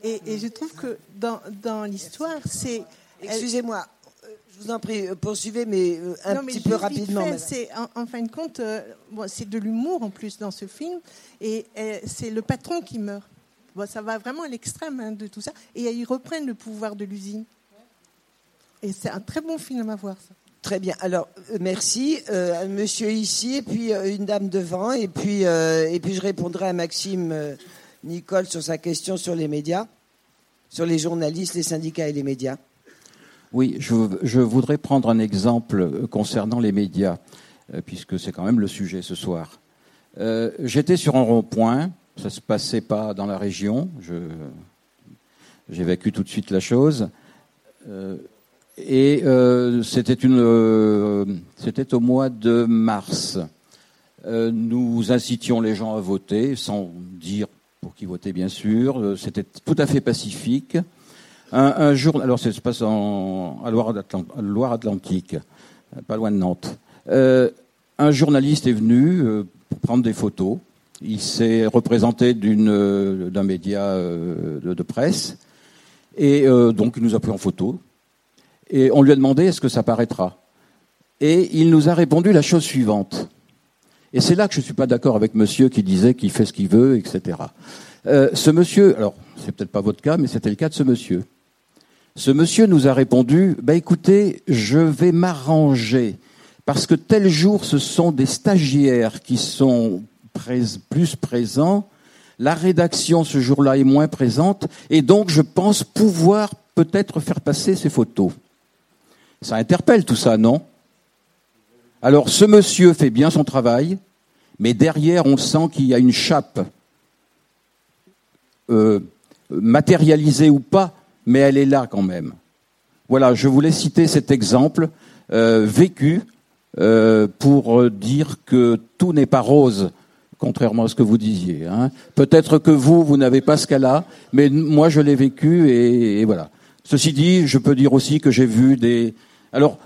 Speaker 18: Et, et, je trouve que dans, dans l'histoire, c'est.
Speaker 4: Excusez-moi, je vous en prie, poursuivez, mais un
Speaker 18: non, mais
Speaker 4: petit peu rapidement.
Speaker 18: C'est en, en, fin de compte, euh, bon, c'est de l'humour en plus dans ce film, et, c'est le patron qui meurt. Bon, ça va vraiment à l'extrême hein, de tout ça, et ils reprennent le pouvoir de l'usine. Et c'est un très bon film à voir. Ça.
Speaker 4: Très bien. Alors, euh, merci. Euh, un monsieur ici, et puis euh, une dame devant, et puis, euh, et puis je répondrai à Maxime euh, Nicole sur sa question sur les médias, sur les journalistes, les syndicats et les médias.
Speaker 11: Oui, je, voudrais prendre un exemple concernant les médias, euh, puisque c'est quand même le sujet ce soir. Euh, J'étais sur un rond-point, ça se passait pas dans la région, j'ai vécu tout de suite la chose. Euh, et euh, c'était euh, au mois de mars. Euh, nous incitions les gens à voter, sans dire qui voter, bien sûr. Euh, C'était tout à fait pacifique. Un, un jour, alors ça se passe en, à Loire-Atlantique, pas loin de Nantes. Euh, un journaliste est venu euh, pour prendre des photos. Il s'est représenté d'une, d'un média euh, de, de, presse. Et donc, il nous a pris en photo. Et on lui a demandé est-ce que ça paraîtra? Et il nous a répondu la chose suivante. Et c'est là que je ne suis pas d'accord avec monsieur qui disait qu'il fait ce qu'il veut, etc. Euh, ce monsieur, alors c'est peut-être pas votre cas, mais c'était le cas de ce monsieur. Ce monsieur nous a répondu bah, écoutez, je vais m'arranger parce que tel jour ce sont des stagiaires qui sont plus présents, la rédaction ce jour-là est moins présente, et donc je pense pouvoir peut-être faire passer ces photos. Ça interpelle tout ça, non? Alors ce monsieur fait bien son travail, mais derrière on sent qu'il y a une chape euh, matérialisée ou pas, mais elle est là quand même. Voilà, je voulais citer cet exemple euh, vécu euh, pour dire que tout n'est pas rose, contrairement à ce que vous disiez. Hein. Peut-être que vous, vous n'avez pas ce cas-là, mais moi je l'ai vécu et, et voilà. Ceci dit, je peux dire aussi que j'ai vu des. Alors,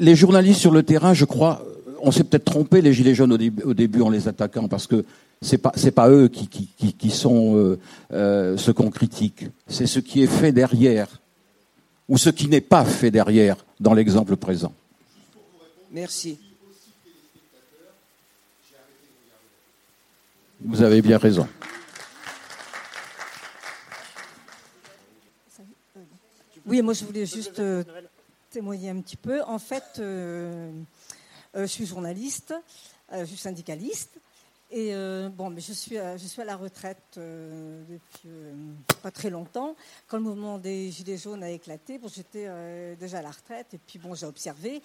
Speaker 11: les journalistes sur le terrain, je crois, on s'est peut-être trompé les gilets jaunes au, début, au début en les attaquant parce que c'est pas c'est pas eux qui qui, qui, qui sont euh, euh, ce qu'on critique, c'est ce qui est fait derrière ou ce qui n'est pas fait derrière dans l'exemple présent.
Speaker 4: Merci.
Speaker 11: Vous avez bien raison.
Speaker 19: Oui, moi je voulais juste euh, témoigner un petit peu. En fait, euh, euh, je suis journaliste, euh, je suis syndicaliste. Et bon, mais je suis, à, je suis à la retraite depuis pas très longtemps. Quand le mouvement des Gilets jaunes a éclaté, bon, j'étais déjà à la retraite et puis bon, j'ai observé.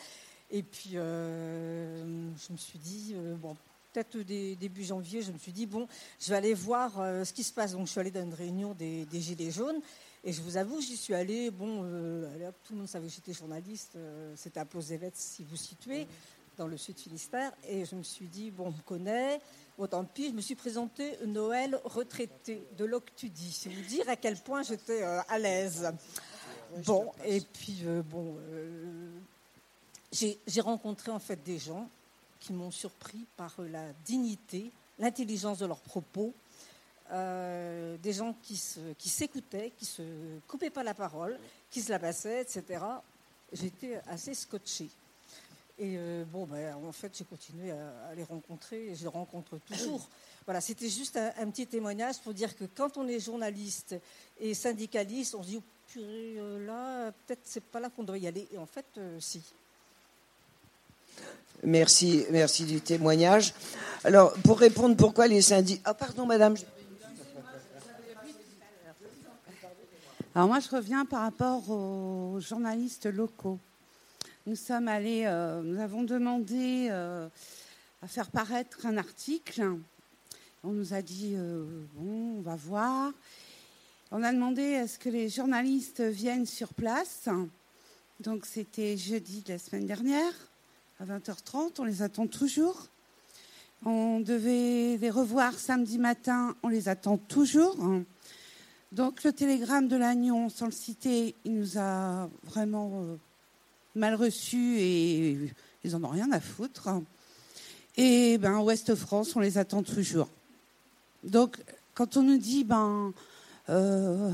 Speaker 19: Et puis je me suis dit, bon, peut-être début janvier, je me suis dit, bon, je vais aller voir ce qui se passe. Donc je suis allée dans une réunion des Gilets jaunes. Et je vous avoue, j'y suis allée. Bon, euh, tout le monde savait que j'étais journaliste. Euh, C'était à Plozévet, si vous situez, dans le sud Finistère. Et je me suis dit, bon, on me connaît. Bon, tant pis, je me suis présentée Noël retraité de l'Octudie. C'est vous dire à quel point j'étais euh, à l'aise. Bon, et puis, bon, j'ai rencontré en fait des gens qui m'ont surpris par la dignité, l'intelligence de leurs propos euh, des gens qui s'écoutaient, qui, qui se coupaient pas la parole, qui se la passaient, etc. J'étais assez scotché. Et euh, bon, ben, en fait, j'ai continué à, à, les rencontrer et je les rencontre toujours. Voilà, c'était juste un, un, petit témoignage pour dire que quand on est journaliste et syndicaliste, on se dit, oh, purée, euh, là, peut-être c'est pas là qu'on doit y aller. Et en fait, euh, si.
Speaker 4: Merci, merci du témoignage. Alors, pour répondre pourquoi les syndicats... Ah, pardon, madame.
Speaker 20: Alors moi, je reviens par rapport aux journalistes locaux. Nous sommes allés, euh, nous avons demandé euh, à faire paraître un article. On nous a dit euh, bon, on va voir. On a demandé est ce que les journalistes viennent sur place. Donc c'était jeudi de la semaine dernière à 20h30. On les attend toujours. On devait les revoir samedi matin. On les attend toujours. Donc le télégramme de l'Agnon, sans le citer, il nous a vraiment euh, mal reçus et ils en ont rien à foutre. Et ben Ouest France, on les attend toujours. Donc quand on nous dit ben euh,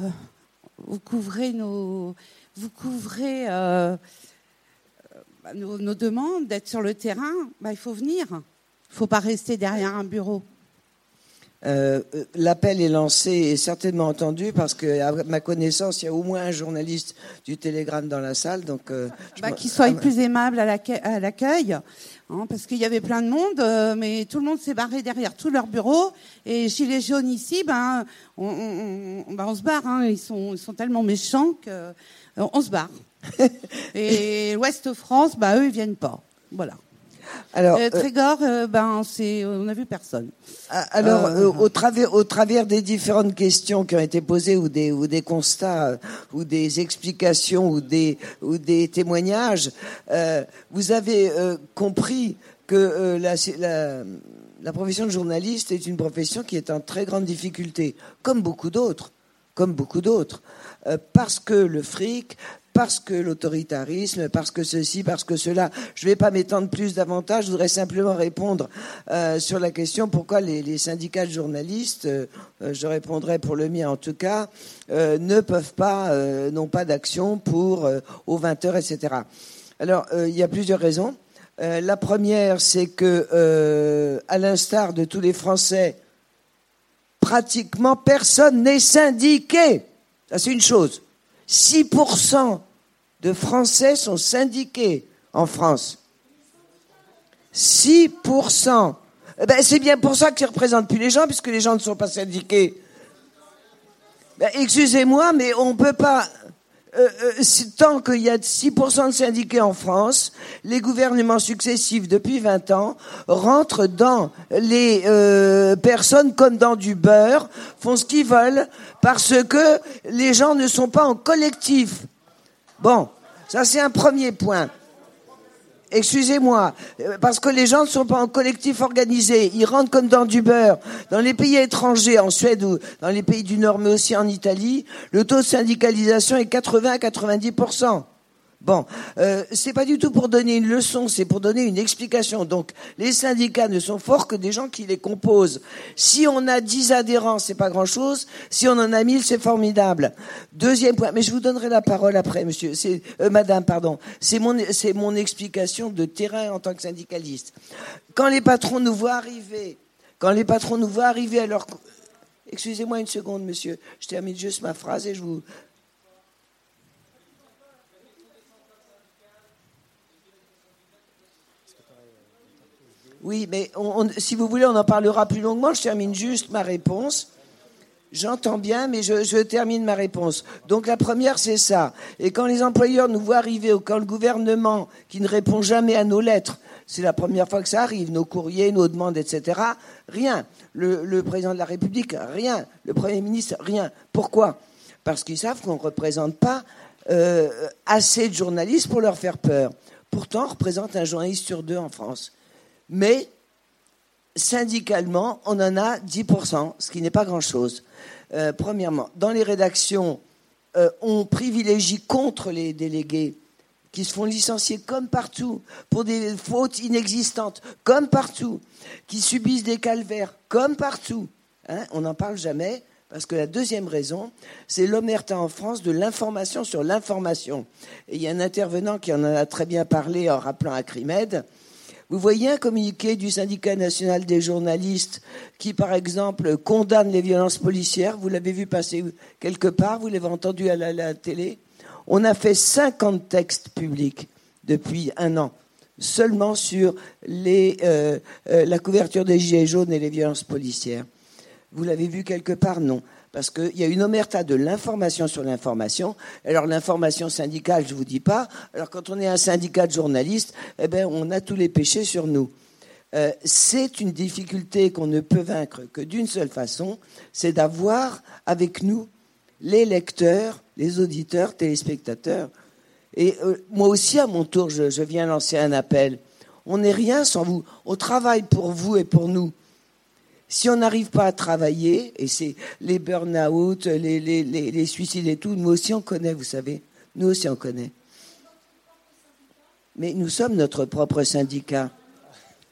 Speaker 20: vous couvrez euh, nos, nos demandes d'être sur le terrain, bah, il faut venir. Il ne faut pas rester derrière un bureau.
Speaker 4: Euh, L'appel est lancé et certainement entendu parce que, à ma connaissance, il y a au moins un journaliste du Télégramme dans la salle. Donc, euh,
Speaker 20: Bah, qu'il soit
Speaker 4: Ah,
Speaker 20: plus aimable à l'accueil, hein, parce qu'il y avait plein de monde, euh, mais tout le monde s'est barré derrière tout leur bureau. Et Gilets jaunes ici, ben, on, on- on- ben, on se barre. hein. ils, sont, ils sont tellement méchants que euh, on se barre. et l'Ouest France, ben, eux, ils viennent pas. Voilà.
Speaker 4: Alors,
Speaker 20: Euh,
Speaker 4: euh,
Speaker 20: Trégor, euh, ben, c'est, on n'a vu personne.
Speaker 4: Alors,
Speaker 20: Euh,
Speaker 4: euh, au, travers, au travers des différentes questions qui ont été posées, ou des, ou des constats, ou des explications, ou des, ou des témoignages, vous avez compris que la, la, la profession de journaliste est une profession qui est en très grande difficulté, comme beaucoup d'autres, comme beaucoup d'autres, euh, parce que le fric, parce que l'autoritarisme, parce que ceci, parce que cela. Je ne vais pas m'étendre plus davantage, je voudrais simplement répondre euh, sur la question pourquoi les, les syndicats de journalistes, euh, euh, je répondrai pour le mien en tout cas, euh, ne peuvent pas, euh, n'ont pas d'action pour euh, aux 20 heures, etc. Alors, il y a plusieurs raisons. La première, c'est que, à l'instar de tous les Français, pratiquement personne n'est syndiqué. Ça, c'est une chose. 6% de Français sont syndiqués en France. 6%. Eh ben, c'est bien pour ça qu'ils ne représentent plus les gens, puisque les gens ne sont pas syndiqués. Ben, excusez-moi, mais on ne peut pas. Euh, euh, tant qu'il y a 6% de syndiqués en France, les gouvernements successifs depuis 20 ans rentrent dans les euh, personnes comme dans du beurre, font ce qu'ils veulent parce que les gens ne sont pas en collectif. Bon, ça c'est un premier point. Excusez-moi, euh, parce que les gens ne sont pas en collectif organisé, ils rentrent comme dans du beurre. Dans les pays étrangers, en Suède ou dans les pays du Nord, mais aussi en Italie, le taux de syndicalisation est 80 à 90 Bon, euh, c'est pas du tout pour donner une leçon, c'est pour donner une explication. Donc, les syndicats ne sont forts que des gens qui les composent. Si on a 10 adhérents, c'est pas grand-chose. Si on en a 1000, c'est formidable. Deuxième point, mais je vous donnerai la parole après, monsieur. C'est, euh, madame, pardon. C'est mon, c'est mon explication de terrain en tant que syndicaliste. Quand les patrons nous voient arriver, quand les patrons nous voient arriver à leur, excusez-moi une seconde, monsieur. Je termine juste ma phrase et je vous, Oui, mais si vous voulez, on en parlera plus longuement. Je termine juste ma réponse. J'entends bien, mais je, termine ma réponse. Donc la première, c'est ça. Et quand les employeurs nous voient arriver, ou quand le gouvernement, qui ne répond jamais à nos lettres, c'est la première fois que ça arrive, nos courriers, nos demandes, etc., rien. Le, le président de la République, rien. Le Premier ministre, rien. Pourquoi? Parce qu'ils savent qu'on ne représente pas euh, assez de journalistes pour leur faire peur. Pourtant, on représente un journaliste sur deux en France. Mais syndicalement, on en a 10%, ce qui n'est pas grand-chose. Euh, premièrement, dans les rédactions, euh, on privilégie contre les délégués qui se font licencier comme partout pour des fautes inexistantes, comme partout, qui subissent des calvaires, comme partout. Hein, on n'en parle jamais, parce que la deuxième raison, c'est l'omerta en France de l'information sur l'information. Et il y a un intervenant qui en a très bien parlé en rappelant Acrimed. Vous voyez un communiqué du syndicat national des journalistes qui, par exemple, condamne les violences policières. Vous l'avez vu passer quelque part, vous l'avez entendu à la, télé. On a fait 50 textes publics depuis un an, seulement sur euh, euh, la couverture des gilets jaunes et les violences policières. Vous l'avez vu quelque part Non. Parce qu'il y a une omerta de l'information sur l'information. Alors l'information syndicale, je ne vous dis pas. Alors quand on est un syndicat de journalistes, eh ben, on a tous les péchés sur nous. Euh, c'est une difficulté qu'on ne peut vaincre que d'une seule façon, c'est d'avoir avec nous les lecteurs, les auditeurs, téléspectateurs. Et euh, moi aussi, à mon tour, je, je viens lancer un appel. On n'est rien sans vous. On travaille pour vous et pour nous. Si on n'arrive pas à travailler, et c'est les burn-out, les, suicides et tout, nous aussi on connaît, vous savez. Nous aussi on connaît. Mais nous sommes notre propre syndicat.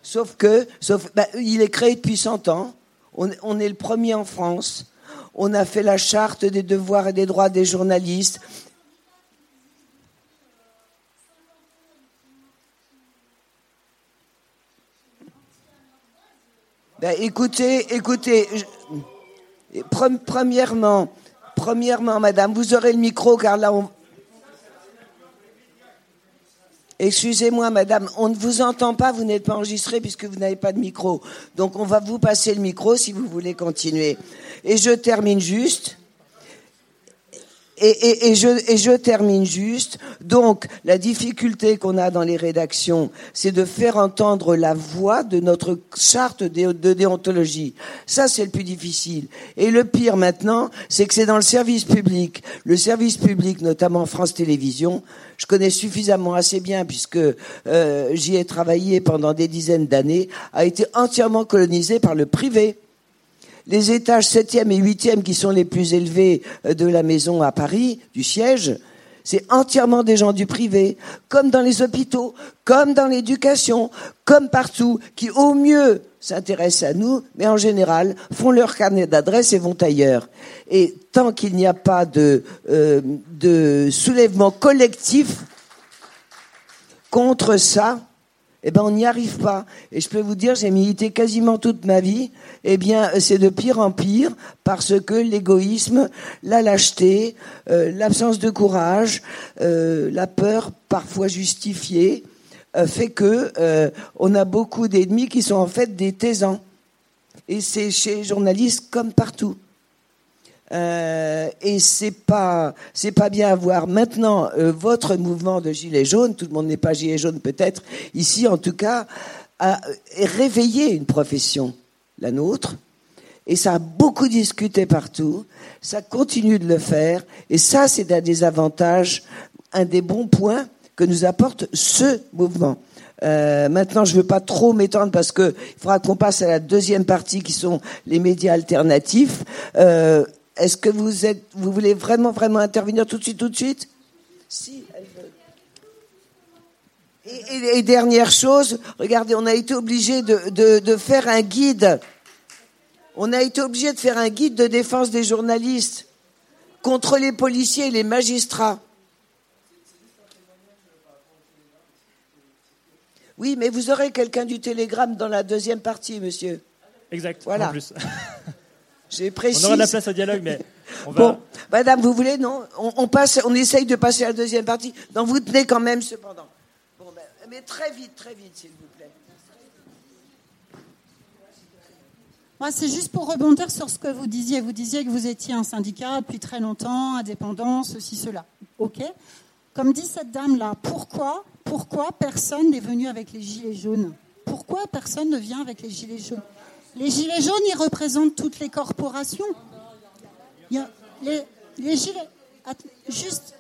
Speaker 4: Sauf que, sauf, bah, il est créé depuis 100 ans. On est le premier en France. On a fait la charte des devoirs et des droits des journalistes. Ben, écoutez, écoutez. Premièrement, premièrement, madame, vous aurez le micro car là on. Excusez-moi, madame, on ne vous entend pas, vous n'êtes pas enregistré puisque vous n'avez pas de micro. Donc on va vous passer le micro si vous voulez continuer. Et je termine juste et, je, termine juste. Donc, la difficulté qu'on a dans les rédactions, c'est de faire entendre la voix de notre charte de déontologie. Ça, c'est le plus difficile. Et le pire maintenant, c'est que c'est dans le service public. Le service public, notamment France Télévisions, je connais suffisamment assez bien puisque euh, j'y ai travaillé pendant des dizaines d'années, a été entièrement colonisé par le privé les étages 7e et 8e qui sont les plus élevés euh, de la maison à Paris, du siège, c'est entièrement des gens du privé, comme dans les hôpitaux, comme dans l'éducation, comme partout, qui au mieux s'intéressent à nous, mais en général font leur carnet d'adresse et vont ailleurs. Et tant qu'il n'y a pas de, euh, de soulèvement collectif contre ça, eh ben on n'y arrive pas. Et je peux vous dire, j'ai milité quasiment toute ma vie. Eh bien, c'est de pire en pire parce que l'égoïsme, la lâcheté, euh, l'absence de courage, euh, la peur parfois justifiée, euh, fait que on a beaucoup d'ennemis qui sont en fait des taisans. Et c'est chez les journalistes comme partout. Euh, et c'est pas c'est pas bien à voir. Maintenant, euh, votre mouvement de gilets jaunes, tout le monde n'est pas gilet jaune peut-être ici, en tout cas, a réveillé une profession, la nôtre. Et ça a beaucoup discuté partout. Ça continue de le faire. Et ça, c'est un des avantages, un des bons points que nous apporte ce mouvement. Euh, maintenant, je ne veux pas trop m'étendre parce qu'il faudra qu'on passe à la deuxième partie qui sont les médias alternatifs. Est-ce que vous êtes, vous voulez vraiment, vraiment intervenir tout de suite, tout de suite? Si, elle veut. Et, dernière chose, regardez, on a été obligé de, de, faire un guide. On a été obligé de faire un guide de défense des journalistes contre les policiers et les magistrats. Oui, mais vous aurez quelqu'un du Télégramme dans la deuxième partie, monsieur.
Speaker 1: Exact. Voilà. En plus.
Speaker 4: On
Speaker 1: aura de la place au dialogue, mais on
Speaker 4: va... Bon, madame, vous voulez, non on, passe, on essaye de passer à la deuxième partie. Donc vous tenez quand même, cependant. Bon, ben, mais très vite, très vite, s'il vous plaît.
Speaker 21: Moi, c'est juste pour rebondir sur ce que vous disiez. Vous disiez que vous étiez un syndicat depuis très longtemps, indépendant, ceci, cela. OK Comme dit cette dame-là, pourquoi, pourquoi personne n'est venu avec les gilets jaunes? Pourquoi personne ne vient avec les gilets jaunes? Les gilets jaunes, ils représentent toutes les corporations. les, gilets. Juste.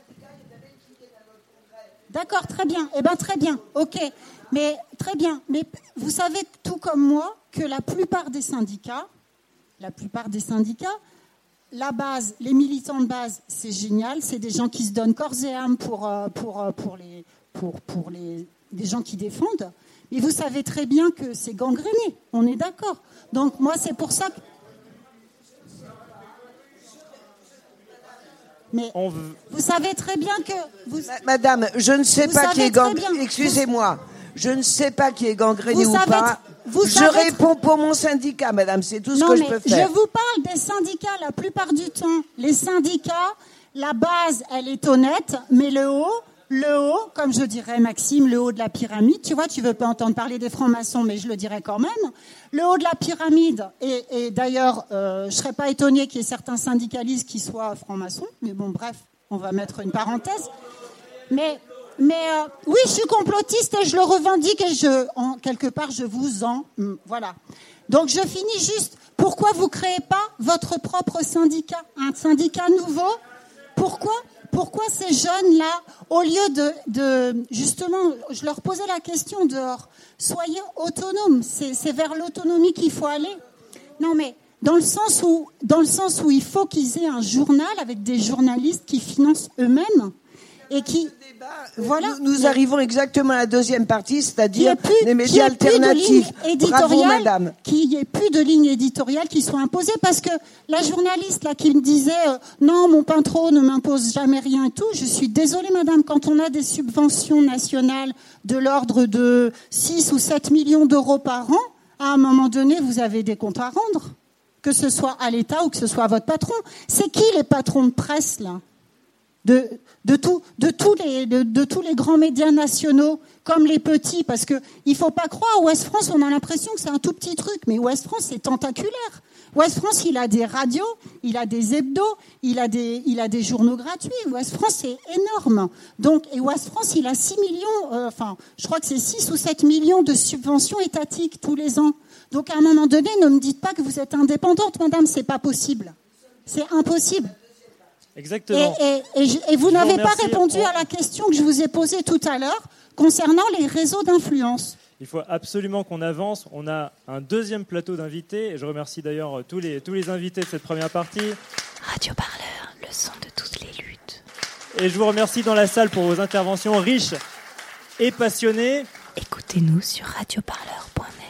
Speaker 21: D'accord, très bien. Eh bien, très bien. OK. Mais très bien. Mais vous savez tout comme moi que la plupart des syndicats, la plupart des syndicats, la base, les militants de base, c'est génial. C'est des gens qui se donnent corps et âme pour, euh, euh, les, des gens qui défendent. Mais vous savez très bien que c'est gangréné, on est d'accord. Donc moi, c'est pour ça que... Mais vous savez très bien que... Vous...
Speaker 4: Madame, je ne sais pas qui est gangréné. Excusez-moi. Je ne sais pas qui est gangréné ou pas. je réponds pour mon syndicat, madame. C'est tout ce que je peux faire.
Speaker 21: Je vous parle des syndicats la plupart du temps. Les syndicats, la base, elle est honnête, mais le haut, le haut, comme je dirais Maxime, le haut de la pyramide. Tu vois, tu veux pas entendre parler des francs-maçons, mais je le dirais quand même. Le haut de la pyramide, et, d'ailleurs, euh, je serais pas étonné qu'il y ait certains syndicalistes qui soient francs-maçons, mais bon, bref, on va mettre une parenthèse. Mais, euh, oui, je suis complotiste et je le revendique et en quelque part, je vous en, hmm, voilà. Donc je finis juste. Pourquoi vous créez pas votre propre syndicat, un syndicat nouveau? Pourquoi? Pourquoi ces jeunes-là, au lieu de, justement, je leur posais la question dehors, soyez autonomes, c'est vers l'autonomie qu'il faut aller. Non, mais dans le sens où, dans le sens où il faut qu'ils aient un journal avec des journalistes qui financent eux-mêmes et qui voilà.
Speaker 4: Nous, arrivons exactement à la deuxième partie, c'est-à-dire les médias
Speaker 21: qu'il
Speaker 4: alternatifs.
Speaker 21: Bravo,
Speaker 4: madame.
Speaker 21: Qu'il n'y ait plus de lignes éditoriales qui soient imposées, parce que la journaliste là qui me disait euh, non, mon patron ne m'impose jamais rien et tout. Je suis désolée, madame, quand on a des subventions nationales de l'ordre de 6 ou 7 millions d'euros par an, à un moment donné, vous avez des comptes à rendre, que ce soit à l'État ou que ce soit à votre patron. C'est qui les patrons de presse là? De, tous les, grands médias nationaux, comme les petits, parce qu'il ne faut pas croire, Ouest France, on a l'impression que c'est un tout petit truc, mais Ouest France, c'est tentaculaire. Ouest France, il a des radios, il a des hebdos, il a des, il a des journaux gratuits. Ouest France, c'est énorme. Donc, et Ouest France, il a 6 millions, euh, enfin, je crois que c'est 6 ou 7 millions de subventions étatiques tous les ans. Donc, à un moment donné, ne me dites pas que vous êtes indépendante, madame, c'est pas possible. C'est impossible.
Speaker 1: Exactement.
Speaker 21: Et, vous n'avez pas répondu à la question que je vous ai posée tout à l'heure concernant les réseaux d'influence.
Speaker 1: Il faut absolument qu'on avance. On a un deuxième plateau d'invités. Et je remercie d'ailleurs tous les, tous les invités de cette première partie.
Speaker 22: Radio Parleur, le son de toutes les luttes.
Speaker 1: Et je vous remercie dans la salle pour vos interventions riches et passionnées.
Speaker 22: Écoutez-nous sur radioparleur.com.